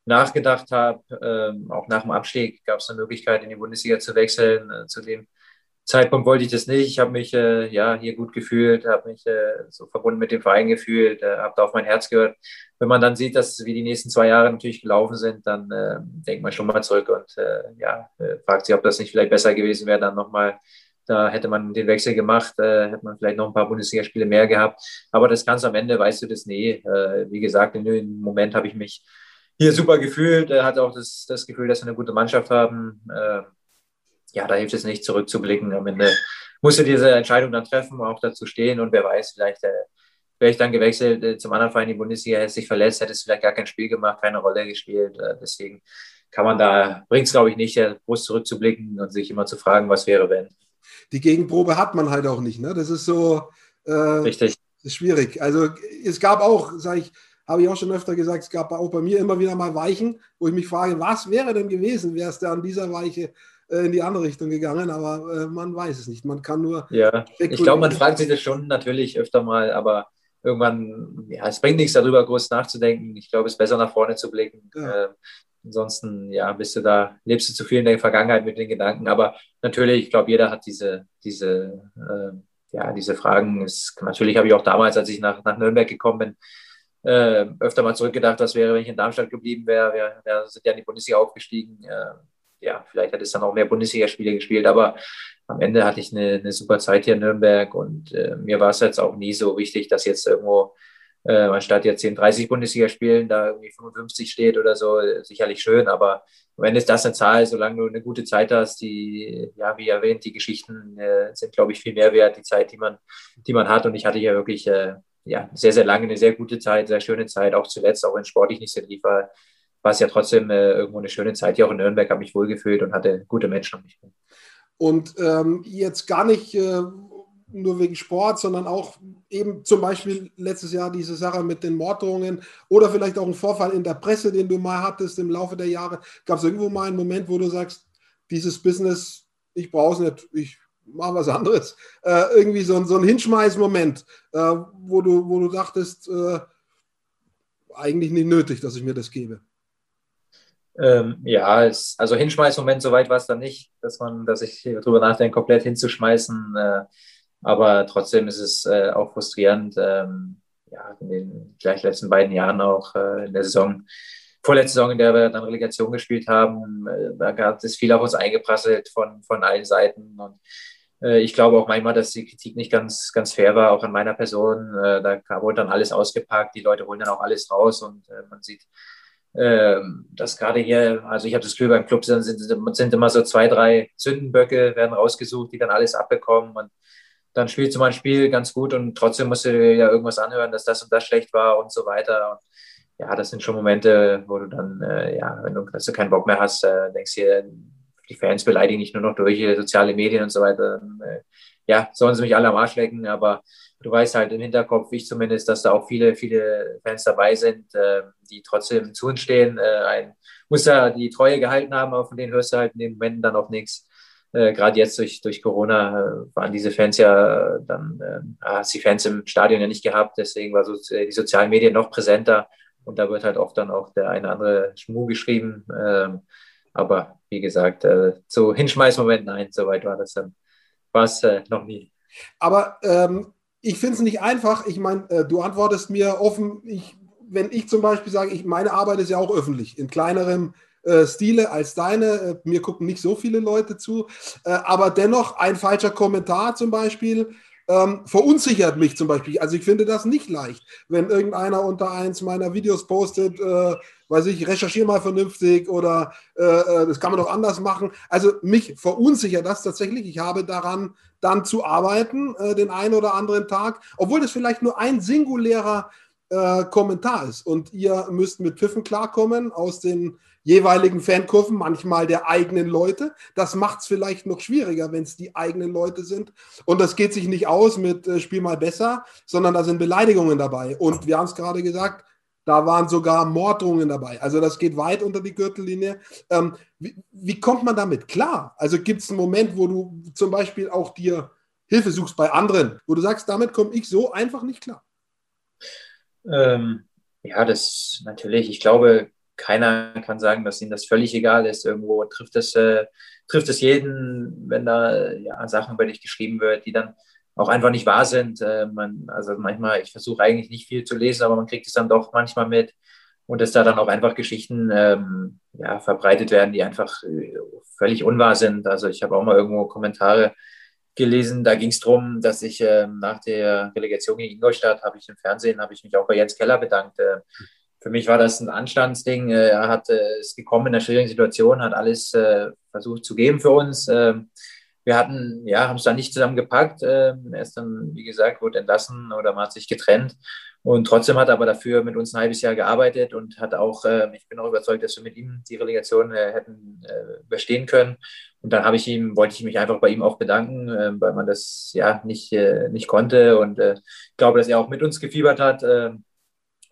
nachgedacht habe. Ähm, auch nach dem Abstieg gab es eine Möglichkeit, in die Bundesliga zu wechseln. Äh, zu dem Zeitpunkt wollte ich das nicht. Ich habe mich äh, ja hier gut gefühlt, habe mich äh, so verbunden mit dem Verein gefühlt, äh, habe da auf mein Herz gehört. Wenn man dann sieht, dass wie die nächsten zwei Jahre natürlich gelaufen sind, dann äh, denkt man schon mal zurück und äh, ja, äh, fragt sich, ob das nicht vielleicht besser gewesen wäre, dann nochmal da hätte man den Wechsel gemacht, äh, hätte man vielleicht noch ein paar Bundesligaspiele mehr gehabt. Aber das ganz am Ende weißt du das nie. Äh, wie gesagt, in dem Moment habe ich mich hier super gefühlt, er hat auch das, das Gefühl, dass wir eine gute Mannschaft haben. Äh, ja, da hilft es nicht zurückzublicken. Am Ende musste diese Entscheidung dann treffen, auch dazu stehen und wer weiß, vielleicht äh, wäre ich dann gewechselt äh, zum anderen Verein in die Bundesliga, hätte sich verletzt, hätte es vielleicht gar kein Spiel gemacht, keine Rolle gespielt. Äh, deswegen kann man da, bringt es glaube ich nicht, groß zurückzublicken und sich immer zu fragen, was wäre, wenn. Die Gegenprobe hat man halt auch nicht. Ne? Das ist so äh, Richtig. ist schwierig. Also es gab auch, sage ich, habe ich auch schon öfter gesagt, es gab auch bei mir immer wieder mal Weichen, wo ich mich frage, was wäre denn gewesen, wäre es da an dieser Weiche äh, in die andere Richtung gegangen, aber äh, man weiß es nicht. Man kann nur. Ja, ich glaube, man fragt sich das schon natürlich öfter mal, aber irgendwann, ja, es bringt nichts darüber groß nachzudenken. Ich glaube, es ist besser nach vorne zu blicken. Ja. Ansonsten, ja, bist du da, lebst du zu viel in der Vergangenheit mit den Gedanken. Aber natürlich, ich glaube, jeder hat diese, diese, äh, ja, diese Fragen. Es, natürlich habe ich auch damals, als ich nach, nach Nürnberg gekommen bin, äh, öfter mal zurückgedacht, was wäre, wenn ich in Darmstadt geblieben wäre. Wir, wir sind ja in die Bundesliga aufgestiegen. Äh, ja, vielleicht hätte es dann auch mehr Bundesligaspiele gespielt, aber am Ende hatte ich eine, eine super Zeit hier in Nürnberg und äh, mir war es jetzt auch nie so wichtig, dass jetzt irgendwo äh, anstatt jetzt in 30 Bundesligaspielen da irgendwie 55 steht oder so, sicherlich schön, aber am Ende ist das eine Zahl, solange du eine gute Zeit hast, die, ja, wie erwähnt, die Geschichten äh, sind, glaube ich, viel mehr wert, die Zeit, die man, die man hat und ich hatte ja wirklich äh, ja, sehr, sehr lange eine sehr gute Zeit, sehr schöne Zeit, auch zuletzt, auch wenn sportlich nicht so lief, war, war es ja trotzdem äh, irgendwo eine schöne Zeit. Hier auch in Nürnberg habe mich wohlgefühlt und hatte gute Menschen um mich. Und ähm, jetzt gar nicht äh, nur wegen Sport, sondern auch eben zum Beispiel letztes Jahr diese Sache mit den Morddrohungen oder vielleicht auch ein Vorfall in der Presse, den du mal hattest im Laufe der Jahre. Gab es irgendwo mal einen Moment, wo du sagst, dieses Business, ich brauche es nicht, ich mach was anderes. Äh, irgendwie so, so ein Hinschmeißmoment, äh, wo, du, wo du dachtest, äh, eigentlich nicht nötig, dass ich mir das gebe. Ähm, ja, es, also Hinschmeißmoment, soweit war es dann nicht, dass man, dass ich darüber nachdenke, komplett hinzuschmeißen. Äh, aber trotzdem ist es äh, auch frustrierend. Ähm, ja, in den gleich letzten beiden Jahren auch äh, in der Saison, vorletzte Saison, in der wir dann Relegation gespielt haben, da gab es viel auf uns eingeprasselt von, von allen Seiten. Und äh, ich glaube auch manchmal, dass die Kritik nicht ganz, ganz fair war, auch an meiner Person. Äh, da wurde dann alles ausgepackt, die Leute holen dann auch alles raus und äh, man sieht, ähm, dass gerade hier, also ich habe das Gefühl, beim Club sind, sind immer so zwei, drei Zündenböcke, werden rausgesucht, die dann alles abbekommen und dann spielst du mal ein Spiel ganz gut und trotzdem musst du dir ja irgendwas anhören, dass das und das schlecht war und so weiter. Und ja, das sind schon Momente, wo du dann, äh, ja, wenn du, dass du keinen Bock mehr hast, äh, denkst dir, die Fans beleidigen nicht nur noch durch soziale Medien und so weiter. Äh, ja, sollen sie mich alle am Arsch lecken, aber du weißt halt im Hinterkopf, ich zumindest, dass da auch viele, viele Fans dabei sind, äh, die trotzdem zu uns stehen. Äh, ein, muss da die Treue gehalten haben, aber von denen hörst du halt in den Momenten dann auch nichts. Äh, gerade jetzt durch, durch Corona äh, waren diese Fans ja dann, äh, hast die Fans im Stadion ja nicht gehabt, deswegen war so äh, die sozialen Medien noch präsenter und da wird halt oft dann auch der eine andere Schmu geschrieben. Ähm, aber wie gesagt, äh, so Hinschmeißmoment, nein, soweit war das dann, war es äh, noch nie. Aber ähm, ich finde es nicht einfach. Ich meine, äh, du antwortest mir offen, ich, wenn ich zum Beispiel sage, ich, meine Arbeit ist ja auch öffentlich, in kleinerem äh, Stile als deine. Äh, mir gucken nicht so viele Leute zu. Äh, aber dennoch ein falscher Kommentar zum Beispiel ähm, verunsichert mich zum Beispiel. Also ich finde das nicht leicht, wenn irgendeiner unter eins meiner Videos postet, äh, weiß ich, recherchiere mal vernünftig oder äh, das kann man doch anders machen. Also mich verunsichert das tatsächlich. Ich habe daran dann zu arbeiten, äh, den einen oder anderen Tag, obwohl das vielleicht nur ein singulärer Kommentar ist. Und ihr müsst mit Pfiffen klarkommen aus den jeweiligen Fankurven, manchmal der eigenen Leute. Das macht es vielleicht noch schwieriger, wenn es die eigenen Leute sind. Und das geht sich nicht aus mit äh, Spiel mal besser, sondern da sind Beleidigungen dabei. Und wir haben es gerade gesagt, da waren sogar Morddrohungen dabei. Also das geht weit unter die Gürtellinie. Ähm, wie, wie, kommt man damit klar? Also gibt es einen Moment, wo du zum Beispiel auch dir Hilfe suchst bei anderen, wo du sagst, damit komme ich so einfach nicht klar? Ähm, ja, das natürlich. Ich glaube, keiner kann sagen, dass ihm das völlig egal ist. Irgendwo trifft es, äh, trifft es jeden, wenn da ja, Sachen über dich geschrieben wird, die dann auch einfach nicht wahr sind. Äh, man, also manchmal, ich versuche eigentlich nicht viel zu lesen, aber man kriegt es dann doch manchmal mit. Und dass da dann auch einfach Geschichten ähm, ja, verbreitet werden, die einfach äh, völlig unwahr sind. Also ich habe auch mal irgendwo Kommentare gelesen, da ging es darum, dass ich äh, nach der Relegation gegen Ingolstadt, habe ich im Fernsehen, habe ich mich auch bei Jens Keller bedankt. Äh, für mich war das ein Anstandsding. Äh, er hat äh, es gekommen in einer schwierigen Situation, hat alles äh, versucht zu geben für uns. Ähm, wir hatten, ja, haben es dann nicht zusammen gepackt. Ähm, er ist dann, wie gesagt, wurde entlassen oder man hat sich getrennt. Und trotzdem hat er aber dafür mit uns ein halbes Jahr gearbeitet und hat auch, äh, ich bin auch überzeugt, dass wir mit ihm die Relegation äh, hätten äh, überstehen können. Und dann habe ich ihm, wollte ich mich einfach bei ihm auch bedanken, äh, weil man das ja nicht, äh, nicht konnte. Und äh, ich glaube, dass er auch mit uns gefiebert hat.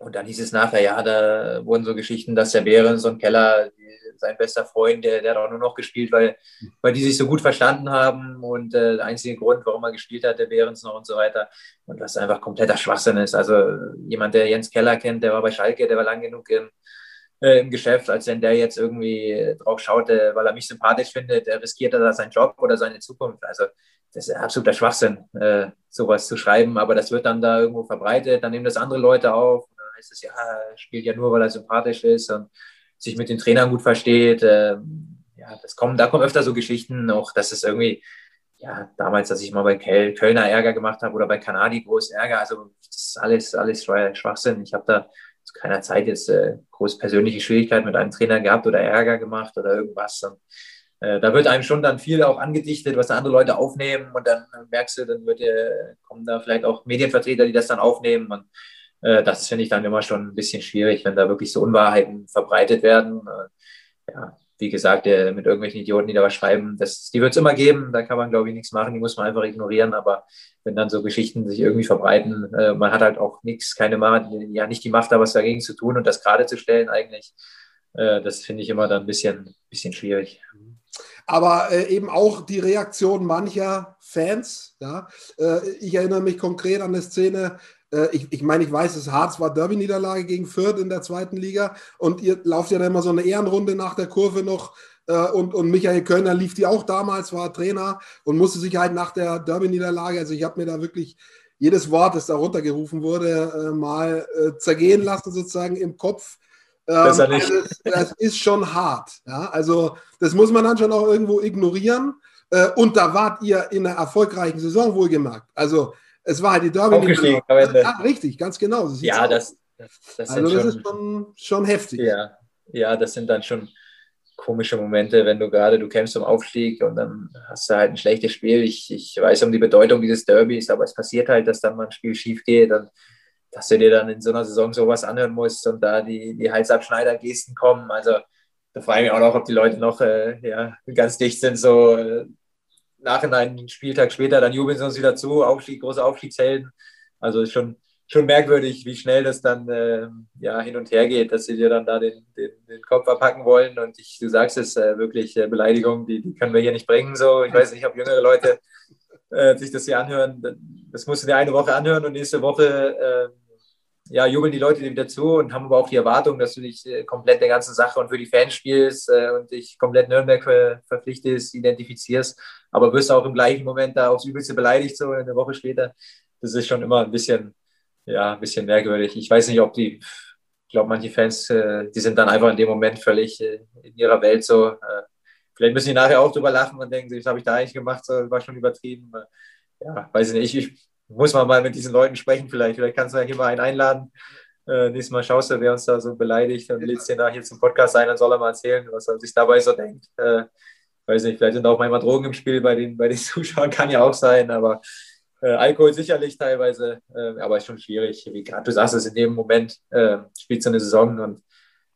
Äh, und dann hieß es nachher, ja, da wurden so Geschichten, dass der Behrens und Keller, sein bester Freund, der, der hat auch nur noch gespielt, weil, weil die sich so gut verstanden haben und äh, der einzige Grund, warum er gespielt hat, der Behrens noch und so weiter. Und was einfach kompletter Schwachsinn ist. Also jemand, der Jens Keller kennt, der war bei Schalke, der war lang genug im, äh, im Geschäft, als wenn der jetzt irgendwie drauf schaute, weil er mich sympathisch findet, der riskiert er da seinen Job oder seine Zukunft. Also das ist absoluter Schwachsinn, äh, sowas zu schreiben, aber das wird dann da irgendwo verbreitet, dann nehmen das andere Leute auf heißt es ja, er spielt ja nur, weil er sympathisch ist und sich mit den Trainern gut versteht. Ähm, ja, das kommen, da kommen öfter so Geschichten, auch dass es irgendwie, ja, damals, dass ich mal bei Kölner Ärger gemacht habe oder bei Kanadi groß Ärger, also das ist alles, alles Schwachsinn. Ich habe da zu keiner Zeit jetzt äh, groß persönliche Schwierigkeiten mit einem Trainer gehabt oder Ärger gemacht oder irgendwas. Und, äh, da wird einem schon dann viel auch angedichtet, was andere Leute aufnehmen und dann merkst du, dann wird, äh, kommen da vielleicht auch Medienvertreter, die das dann aufnehmen und das finde ich dann immer schon ein bisschen schwierig, wenn da wirklich so Unwahrheiten verbreitet werden. Äh, ja, wie gesagt, mit irgendwelchen Idioten, die da was schreiben, das, die wird es immer geben, da kann man, glaube ich, nichts machen, die muss man einfach ignorieren. Aber wenn dann so Geschichten sich irgendwie verbreiten, äh, man hat halt auch nichts, keine Macht, ja nicht die Macht, da was dagegen zu tun und das gerade zu stellen eigentlich, das finde ich immer dann ein bisschen, bisschen schwierig. Aber äh, eben auch die Reaktion mancher Fans. Ja? Äh, ich erinnere mich konkret an eine Szene, äh, ich, ich meine, ich weiß, es Harz war Derby-Niederlage gegen Fürth in der zweiten Liga und ihr lauft ja da immer so eine Ehrenrunde nach der Kurve noch äh, und, und Michael Kölner lief die auch damals, war Trainer und musste sich halt nach der Derby-Niederlage, also ich habe mir da wirklich jedes Wort, das da runtergerufen wurde, äh, mal zergehen lassen sozusagen im Kopf. Besser ähm, nicht. Das, das, ist schon hart. Ja? Also das muss man dann schon auch irgendwo ignorieren. und da wart ihr in einer erfolgreichen Saison wohlgemerkt. Also es war halt die Derby. Aufgestiegen am Ende. Ja, richtig, ganz genau. So ja, das, das, das, also das schon, ist schon, schon heftig. Ja, ja, das sind dann schon komische Momente, wenn du gerade, du kämpfst um Aufstieg und dann hast du halt ein schlechtes Spiel. Ich, ich weiß um die Bedeutung dieses Derbys, aber es passiert halt, dass dann mal ein Spiel schief geht und dass du dir dann in so einer Saison sowas anhören musst und da die, die Halsabschneider-Gesten kommen. Also da frage ich mich auch noch, ob die Leute noch äh, ja, ganz dicht sind, so äh, Nachhinein, einen Spieltag später, dann jubeln sie uns wieder zu, Aufstieg, große Aufstiegshelden. Also ist schon, schon merkwürdig, wie schnell das dann äh, ja, hin und her geht, dass sie dir dann da den, den, den Kopf abhacken wollen. Und ich, du sagst es äh, wirklich, äh, Beleidigungen, die, die können wir hier nicht bringen. So, ich weiß nicht, ob jüngere Leute äh, sich das hier anhören. Das musst du dir eine Woche anhören und nächste Woche äh, ja, jubeln die Leute dir wieder zu und haben aber auch die Erwartung, dass du dich äh, komplett der ganzen Sache und für die Fans spielst äh, und dich komplett Nürnberg ver verpflichtest, identifizierst, aber wirst auch im gleichen Moment da aufs Übelste beleidigt, so eine Woche später. Das ist schon immer ein bisschen, ja, ein bisschen merkwürdig. Ich weiß nicht, ob die, ich glaube, manche Fans, äh, die sind dann einfach in dem Moment völlig in ihrer Welt so. Vielleicht müssen die nachher auch drüber lachen und denken, was habe ich da eigentlich gemacht, so, war schon übertrieben. Ja, weiß ich nicht. Ich, ich muss man mal mit diesen Leuten sprechen vielleicht. Vielleicht kannst du ja hier mal einen einladen. Äh, nächstes Mal schaust du, wer uns da so beleidigt und lädst den da hier zum Podcast ein, dann soll er mal erzählen, was er sich dabei so denkt. Äh, weiß nicht, vielleicht sind auch manchmal Drogen im Spiel bei den, bei den Zuschauern, kann ja auch sein, aber äh, Alkohol sicherlich teilweise, äh, aber ist schon schwierig. Wie gerade du sagst, es in dem Moment äh, spielst du eine Saison und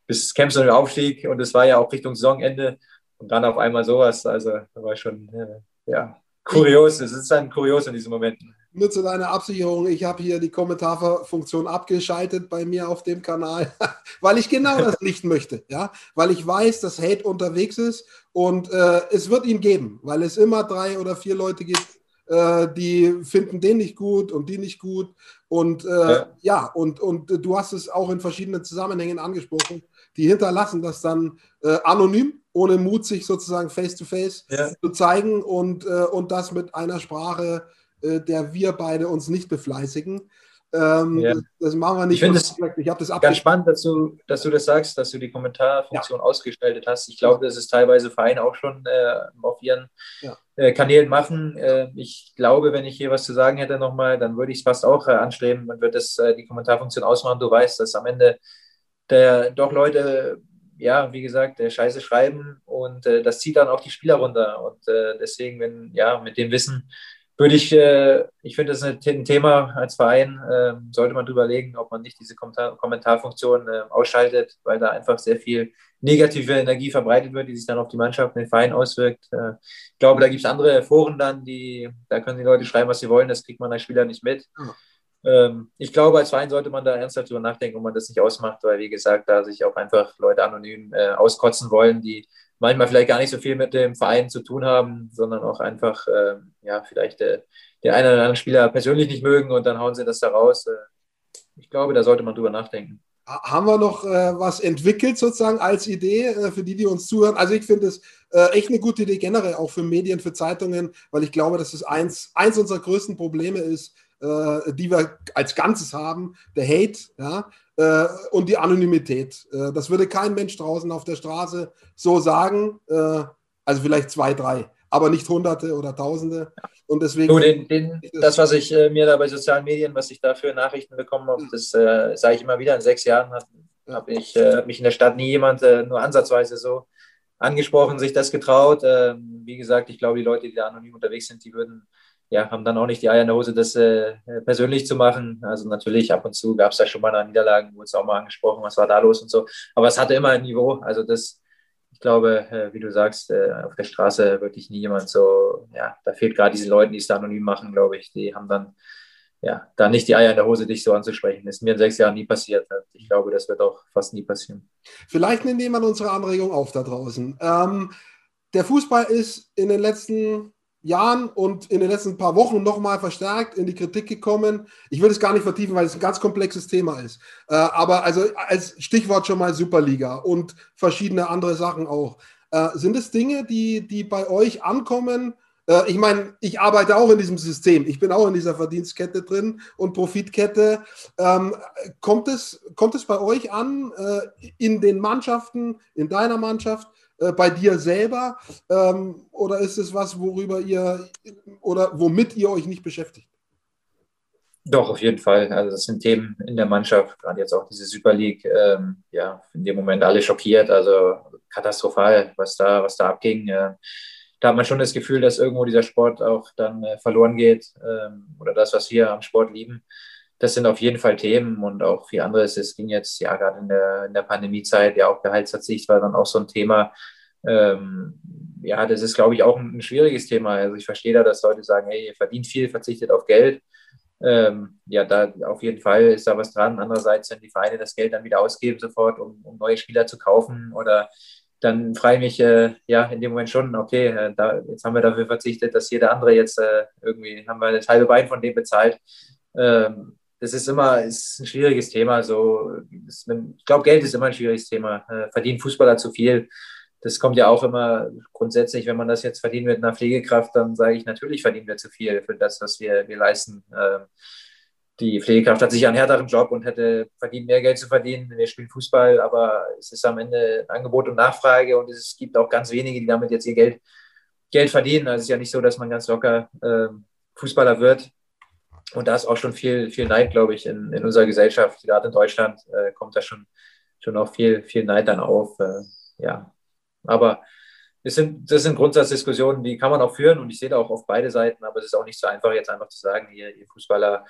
bis kämpfst du den Aufstieg und es war ja auch Richtung Saisonende und dann auf einmal sowas, also war schon, äh, ja, kurios. Es ist dann kurios in diesen Momenten nur zu deiner Absicherung, ich habe hier die Kommentarfunktion abgeschaltet bei mir auf dem Kanal, weil ich genau das nicht möchte, ja, weil ich weiß, dass Hate unterwegs ist und äh, es wird ihn geben, weil es immer drei oder vier Leute gibt, äh, die finden den nicht gut und die nicht gut und äh, ja. ja, und, und du hast es auch in verschiedenen Zusammenhängen angesprochen, die hinterlassen das dann äh, anonym, ohne Mut, sich sozusagen face to face ja. zu zeigen und, äh, und das mit einer Sprache, äh, der wir beide uns nicht befleißigen. Ähm, ja. das, das, machen wir nicht. Ich finde es ich das ganz spannend, dass du, dass du das sagst, dass du die Kommentarfunktion ja. ausgestaltet hast. Ich glaube, das ist teilweise Vereine auch schon äh, auf ihren ja. äh, Kanälen machen. Äh, ich glaube, wenn ich hier was zu sagen hätte nochmal, dann würde ich es fast auch äh, anstreben. Man wird das, äh, die Kommentarfunktion ausmachen. Du weißt, dass am Ende der, doch Leute, ja, wie gesagt, der Scheiße schreiben und das zieht dann auch die Spieler runter. Und deswegen, wenn, ja, mit dem Wissen, würde ich, äh, ich finde, das ist ein Thema als Verein, äh, sollte man drüber legen, ob man nicht diese Kommentar Kommentarfunktion äh, ausschaltet, weil da einfach sehr viel negative Energie verbreitet wird, die sich dann auf die Mannschaft und den Verein auswirkt. Äh, ich glaube, da gibt es andere Foren dann, die, da können die Leute schreiben, was sie wollen, das kriegt man als Spieler nicht mit. Ähm, ich glaube, als Verein sollte man da ernsthaft drüber nachdenken, ob man das nicht ausmacht, weil, wie gesagt, da sich auch einfach Leute anonym äh, auskotzen wollen, die manchmal vielleicht gar nicht so viel mit dem Verein zu tun haben, sondern auch einfach, äh, ja, vielleicht äh, den einen oder anderen Spieler persönlich nicht mögen und dann hauen sie das da raus. Äh, ich glaube, da sollte man drüber nachdenken. Haben wir noch äh, was entwickelt sozusagen als Idee äh, für die, die uns zuhören? Also ich finde es äh, echt eine gute Idee generell auch für Medien, für Zeitungen, weil ich glaube, dass es eins, eins unserer größten Probleme ist, die wir als Ganzes haben, der Hate, ja, äh, und die Anonymität. Äh, das würde kein Mensch draußen auf der Straße so sagen. Äh, also vielleicht zwei, drei, aber nicht Hunderte oder Tausende. Und deswegen. Du, den, den, das, was ich äh, mir da bei sozialen Medien, was ich da für Nachrichten bekommen habe, das äh, sage ich immer wieder. In sechs Jahren hat, hab ich, äh, hat mich in der Stadt nie jemand nur ansatzweise so angesprochen, sich das getraut. Ähm, wie gesagt, ich glaube, die Leute, die da anonym unterwegs sind, die würden ja, haben dann auch nicht die Eier in der Hose, das äh, persönlich zu machen. Also natürlich, ab und zu gab es da schon mal Niederlagen, wurde es auch mal angesprochen, was war da los und so. Aber es hatte immer ein Niveau. Also das, ich glaube, äh, wie du sagst, äh, auf der Straße wirklich nie jemand so, ja, da fehlt gerade diesen Leuten, die es da anonym machen, glaube ich. Die haben dann, ja, da nicht die Eier in der Hose, dich so anzusprechen. Ist mir in sechs Jahren nie passiert. Ich glaube, das wird auch fast nie passieren. Vielleicht nimmt jemand unsere Anregung auf da draußen. Ähm, der Fußball ist in den letzten Jahren und in den letzten paar Wochen nochmal verstärkt in die Kritik gekommen. Ich will es gar nicht vertiefen, weil es ein ganz komplexes Thema ist. Äh, aber also als Stichwort schon mal Superliga und verschiedene andere Sachen auch. Äh, sind es Dinge, die, die bei euch ankommen? Äh, ich meine, ich arbeite auch in diesem System. Ich bin auch in dieser Verdienstkette drin und Profitkette. Ähm, kommt, es, kommt es bei euch an, äh, in den Mannschaften, in deiner Mannschaft, äh, bei dir selber? Ähm, oder ist es was, worüber ihr oder womit ihr euch nicht beschäftigt? Doch, auf jeden Fall. Also das sind Themen in der Mannschaft, gerade jetzt auch diese Super League, ähm, ja, in dem Moment alle schockiert, also katastrophal, was da, was da abging. Äh, da hat man schon das Gefühl, dass irgendwo dieser Sport auch dann äh, verloren geht ähm, oder das, was wir am Sport lieben das sind auf jeden Fall Themen und auch viel anderes. Es ging jetzt ja gerade in der, in der Pandemiezeit, ja auch Gehaltsverzicht war dann auch so ein Thema. Ähm, ja, das ist, glaube ich, auch ein, ein, schwieriges Thema. Also ich verstehe da, dass Leute sagen, hey, ihr verdient viel, verzichtet auf Geld. ähm, ja, da auf jeden Fall ist da was dran. Andererseits, wenn die Vereine das Geld dann wieder ausgeben sofort, um, um neue Spieler zu kaufen oder dann frage ich mich äh, ja in dem Moment schon, okay, äh, da, jetzt haben wir dafür verzichtet, dass jeder andere jetzt äh, irgendwie, haben wir das halbe Bein von dem bezahlt. Ähm, das ist immer ist ein schwieriges Thema. So, das, ich glaube, Geld ist immer ein schwieriges Thema. Äh, verdienen Fußballer zu viel? Das kommt ja auch immer grundsätzlich, wenn man das jetzt verdient mit einer Pflegekraft, dann sage ich, natürlich verdienen wir zu viel für das, was wir, wir leisten. Ähm, die Pflegekraft hat sicher einen härteren Job und hätte verdient, mehr Geld zu verdienen. Wir spielen Fußball, aber es ist am Ende Angebot und Nachfrage und es gibt auch ganz wenige, die damit jetzt ihr Geld, Geld verdienen. Also es ist ja nicht so, dass man ganz locker äh, Fußballer wird. Und da ist auch schon viel, viel Neid, glaube ich, in, in unserer Gesellschaft. Gerade in Deutschland äh, kommt da schon, schon auch viel, viel Neid dann auf. Äh, ja, aber das sind, das sind Grundsatzdiskussionen, die kann man auch führen und ich sehe da auch auf beide Seiten, aber es ist auch nicht so einfach, jetzt einfach zu sagen, hier, ihr Fußballer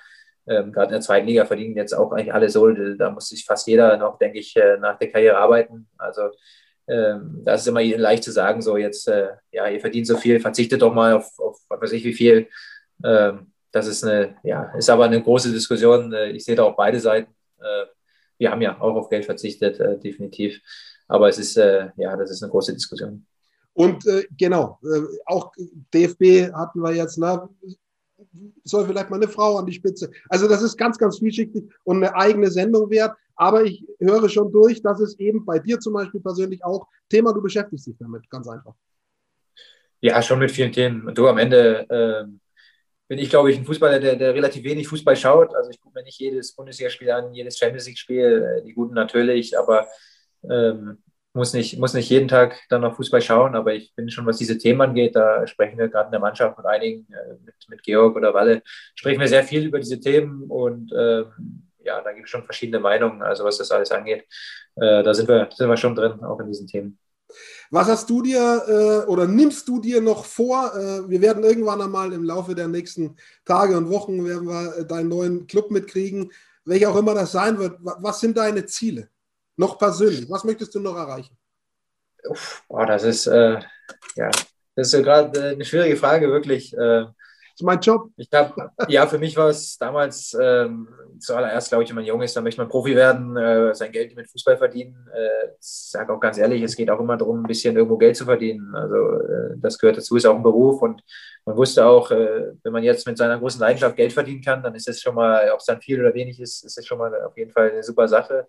ähm, gerade in der zweiten Liga verdienen jetzt auch eigentlich alle so. Da muss sich fast jeder noch, denke ich, äh, nach der Karriere arbeiten. Also ähm, das ist immer leicht zu sagen, so jetzt, äh, ja, ihr verdient so viel, verzichtet doch mal auf, auf was weiß ich wie viel. Ähm, das ist eine, ja, ist aber eine große Diskussion. Äh, ich sehe da auch beide Seiten. Äh, wir haben ja auch auf Geld verzichtet, äh, definitiv. Aber es ist, ja, das ist eine große Diskussion. Und genau, auch DFB hatten wir jetzt, ne, soll vielleicht mal eine Frau an die Spitze. Also das ist ganz, ganz vielschichtig und eine eigene Sendung wert. Aber ich höre schon durch, dass es eben bei dir zum Beispiel persönlich auch Thema, du beschäftigst dich damit, ganz einfach. Ja, schon mit vielen Themen. Du am Ende ähm, bin ich, glaube ich, ein Fußballer, der, der relativ wenig Fußball schaut. Also ich gucke mir nicht jedes Bundesligaspiel an, jedes Champions League-Spiel, äh, die guten natürlich, aber ähm, muss nicht, muss nicht jeden Tag dann noch Fußball schauen, aber ich bin schon, was diese Themen angeht, da sprechen wir gerade in der Mannschaft mit einigen, äh, mit, mit Georg oder Walle, sprechen wir sehr viel über diese Themen und ähm, ja, da gibt es schon verschiedene Meinungen, also was das alles angeht. Äh, da sind wir, sind wir schon drin, auch in diesen Themen. Was hast du dir äh, oder nimmst du dir noch vor? Äh, wir werden irgendwann einmal im Laufe der nächsten Tage und Wochen werden wir äh, deinen neuen Club mitkriegen, welcher auch immer das sein wird. Was sind deine Ziele? Noch persönlich, was möchtest du noch erreichen? Uff, boah, das ist, äh, ja, das ist gerade äh, eine schwierige Frage, wirklich. Ist mein Job. Ich glaube, ja, für mich war es damals ähm, zuallererst, glaube ich, wenn man jung ist, dann möchte man Profi werden, äh, sein Geld mit Fußball verdienen. Äh, sage auch ganz ehrlich, es geht auch immer darum, ein bisschen irgendwo Geld zu verdienen. Also äh, das gehört dazu, ist auch ein Beruf und man wusste auch, äh, wenn man jetzt mit seiner großen Leidenschaft Geld verdienen kann, dann ist es schon mal, ob es dann viel oder wenig ist, ist es schon mal auf jeden Fall eine super Sache.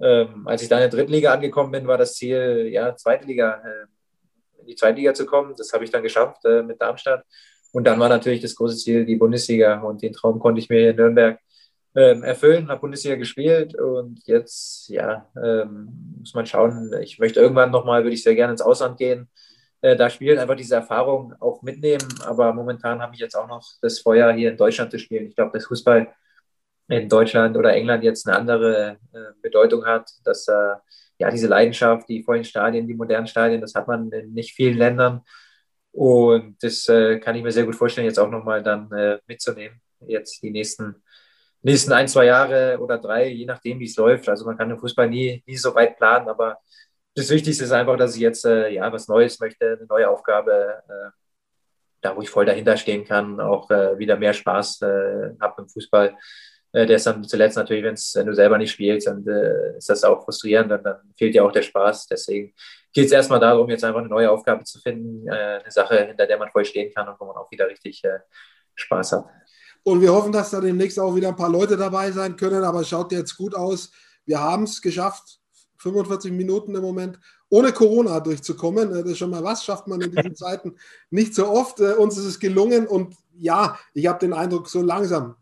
Ähm, als ich dann in der dritten Liga angekommen bin, war das Ziel, ja, zweite Liga, äh, in die zweite Liga zu kommen. Das habe ich dann geschafft äh, mit Darmstadt. Und dann war natürlich das große Ziel die Bundesliga. Und den Traum konnte ich mir hier in Nürnberg ähm, erfüllen, habe Bundesliga gespielt. Und jetzt, ja, ähm, muss man schauen. Ich möchte irgendwann nochmal, würde ich sehr gerne ins Ausland gehen. Äh, da spielen, einfach diese Erfahrung auch mitnehmen. Aber momentan habe ich jetzt auch noch das Feuer, hier in Deutschland zu spielen. Ich glaube, das Fußball in Deutschland oder England jetzt eine andere äh, Bedeutung hat, dass äh, ja diese Leidenschaft, die vollen Stadien, die modernen Stadien, das hat man in nicht vielen Ländern. Und das äh, kann ich mir sehr gut vorstellen, jetzt auch nochmal dann äh, mitzunehmen. Jetzt die nächsten, nächsten ein, zwei Jahre oder drei, je nachdem, wie es läuft. Also man kann im Fußball nie, nie so weit planen, aber das Wichtigste ist einfach, dass ich jetzt äh, ja was Neues möchte, eine neue Aufgabe, äh, da wo ich voll dahinter stehen kann, auch äh, wieder mehr Spaß äh, habe im Fußball. Der ist dann zuletzt natürlich, wenn du selber nicht spielst, dann ist das auch frustrierend und dann fehlt dir auch der Spaß. Deswegen geht es erstmal darum, jetzt einfach eine neue Aufgabe zu finden, äh, eine Sache, hinter der man voll stehen kann und wo man auch wieder richtig äh, Spaß hat. Und wir hoffen, dass da demnächst auch wieder ein paar Leute dabei sein können, aber es schaut jetzt gut aus. Wir haben es geschafft, 45 Minuten im Moment ohne Corona durchzukommen. Äh, das ist schon mal was, schafft man in diesen Zeiten nicht so oft. Uns ist es gelungen und ja, ich habe den Eindruck, so langsam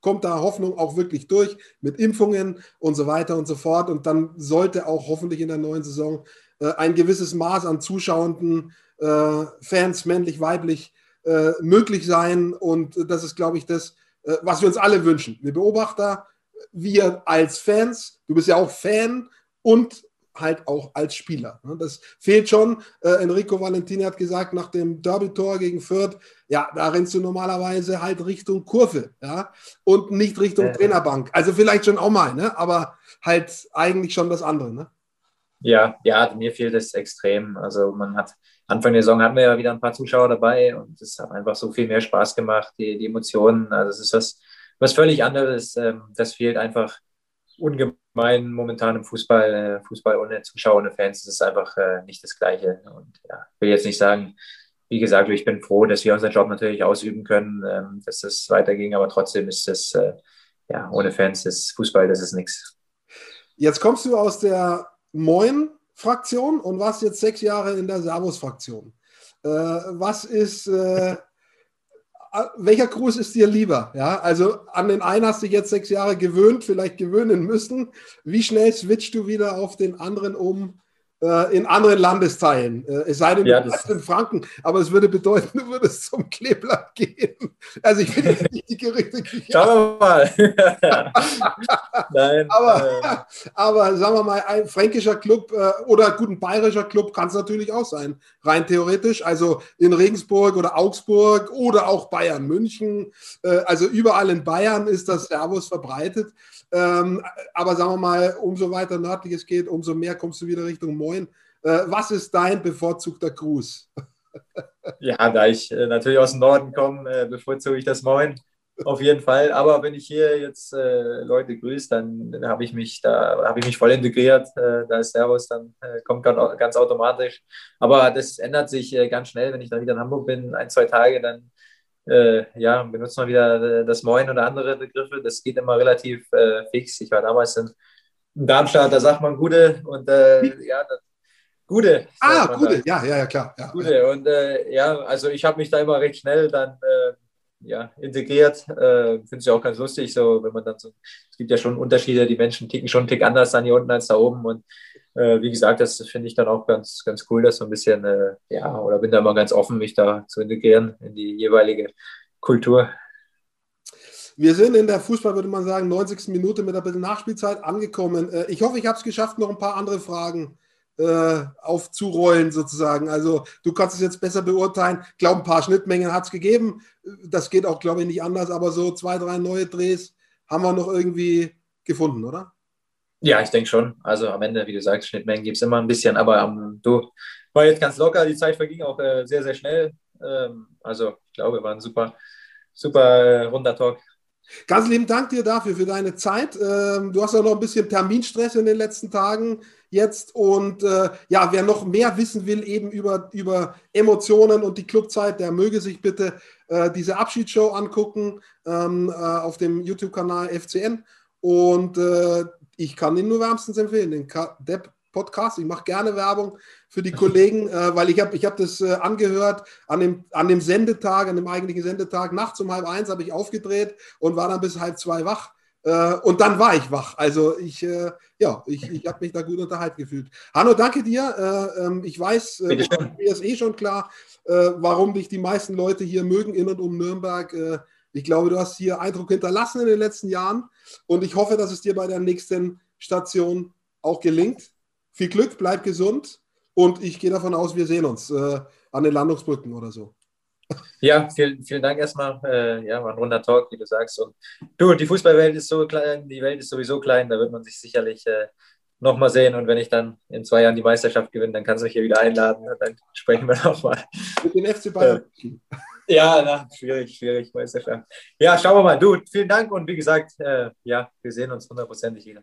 kommt da Hoffnung auch wirklich durch mit Impfungen und so weiter und so fort. Und dann sollte auch hoffentlich in der neuen Saison ein gewisses Maß an zuschauenden äh, Fans, männlich, weiblich, äh, möglich sein. Und das ist, glaube ich, das, äh, was wir uns alle wünschen. Wir Beobachter, wir als Fans, du bist ja auch Fan und halt auch als Spieler. Ne? Das fehlt schon. Äh, Enrico Valentini hat gesagt, nach dem Derby-Tor gegen Fürth, ja, da rennst du normalerweise halt Richtung Kurve, ja, und nicht Richtung äh. Trainerbank. Also vielleicht schon auch mal, ne? aber halt eigentlich schon das andere, ne? Ja, ja, mir fehlt es extrem. Also man hat Anfang der Saison hatten wir ja wieder ein paar Zuschauer dabei und es hat einfach so viel mehr Spaß gemacht, die, die Emotionen. Also es ist was, was völlig anderes. Ähm, das fehlt einfach ungemein momentan im Fußball. Äh, Fußball ohne Zuschauer, ohne Fans, das ist einfach äh, nicht das Gleiche. Und ja, will jetzt nicht sagen, wie gesagt, ich bin froh, dass wir unseren Job natürlich ausüben können, ähm, dass das weiterging, aber trotzdem ist das, äh, ja, ohne Fans, das Fußball, das ist nichts. Jetzt kommst du aus der Moin-Fraktion und warst jetzt sechs Jahre in der Servus-Fraktion. Äh, was ist, äh, welcher Gruß ist dir lieber? Ja, also an den einen hast du dich jetzt sechs Jahre gewöhnt, vielleicht gewöhnen müssen. Wie schnell switchst du wieder auf den anderen um? Äh, in anderen Landesteilen. Äh, es sei denn, ja, du bleibst in Franken, aber es würde bedeuten, du würdest zum Kleeblatt gehen. Also ich finde das nicht die Gerüchte. Schauen wir mal. Nein, aber, äh. aber sagen wir mal, ein fränkischer Club oder gut, ein bayerischer Club kann es natürlich auch sein, rein theoretisch. Also in Regensburg oder Augsburg oder auch Bayern München. Also überall in Bayern ist das Servus verbreitet. Ähm, aber sagen wir mal, umso weiter nördlich es geht, umso mehr kommst du wieder Richtung Moin. Äh, was ist dein bevorzugter Gruß? ja, da ich äh, natürlich aus dem Norden komme, äh, bevorzuge ich das Moin. Auf jeden Fall. Aber wenn ich hier jetzt Leute grüße, dann, habe ich mich da habe ich mich voll integriert. Da ist Servus, dann kommt ganz, ganz automatisch. Aber das ändert sich ganz schnell, wenn ich dann wieder in Hamburg bin, ein, zwei Tage, dann ja, benutzt man wieder das Moin oder andere Begriffe. Das geht immer relativ fix. Ich war damals in, in Darmstadt, da sagt man Gute und äh, ja, das, Gute. Ah, Gute, ja, ja, ja, klar. Ja, Gute. Ja. Und äh, ja, also ich habe mich da immer recht schnell dann äh, ja, integriert. Äh, Finde ja auch ganz lustig, so wenn man dann so, es gibt ja schon Unterschiede, die Menschen ticken schon einen Tick anders dann hier unten als da oben. Und äh, wie gesagt, das finde ich dann auch ganz, ganz cool, dass so ein bisschen, äh, ja, oder bin da immer ganz offen, mich da zu integrieren in die jeweilige Kultur. Wir sind in der Fußball, würde man sagen, 90. Minute mit ein bisschen Nachspielzeit angekommen. Äh, ich hoffe, ich habe es geschafft, noch ein paar andere Fragen äh, aufzurollen sozusagen. Also du kannst es jetzt besser beurteilen. Ich glaube, ein paar Schnittmengen hat es gegeben. Das geht auch, glaube ich, nicht anders, aber so zwei, drei neue Drehs haben wir noch irgendwie gefunden, oder? Ja, ich denke schon. Also am Ende, wie du sagst, Schnittmengen gibt es immer ein bisschen, aber ähm, du war jetzt ganz locker, die Zeit verging auch äh, sehr, sehr schnell. Ähm, also ich glaube, war ein super, super äh, runder Talk. Ganz lieben Dank dir dafür, für deine Zeit. Ähm, du hast ja noch ein bisschen Terminstress in den letzten Tagen jetzt. Und äh, ja, wer noch mehr wissen will, eben über, über Emotionen und die Clubzeit, der möge sich bitte äh, diese Abschiedsshow angucken ähm, äh, auf dem YouTube-Kanal FCN. Und ich kann ihn nur wärmstens empfehlen, den Depp Podcast. Ich mache gerne Werbung für die Kollegen, äh, weil ich habe ich hab das äh, angehört an dem, an dem Sendetag, an dem eigentlichen Sendetag. Nachts um halb eins habe ich aufgedreht und war dann bis halb zwei wach. Äh, und dann war ich wach. Also ich, äh, ja, ich, ich habe mich da gut unterhalten gefühlt. Hanno, danke dir. Äh, ähm, ich weiß, äh, mir ist eh schon klar, warum dich die meisten Leute hier mögen in und um Nürnberg. ich glaube, du hast hier Eindruck hinterlassen in den letzten Jahren und ich hoffe, dass es dir bei der nächsten Station auch gelingt. Viel Glück, bleib gesund und ich gehe davon aus, wir sehen uns äh, an den Landungsbrücken oder so. Ja, vielen, vielen Dank erstmal. Äh, ja, war ein runder Talk, wie du sagst. Und du, die Fußballwelt ist so klein, die Welt ist sowieso klein, da wird man sich sicherlich äh, nochmal sehen. Und wenn ich dann in zwei Jahren die Meisterschaft gewinne, dann kannst du mich hier wieder einladen und dann sprechen wir nochmal. Mit dem FC Bayern. Äh, ja, na, schwierig, schwierig, Meisterschaft. Ja, schauen wir mal. Du, vielen Dank und wie gesagt, äh, ja, wir sehen uns hundertprozentig wieder.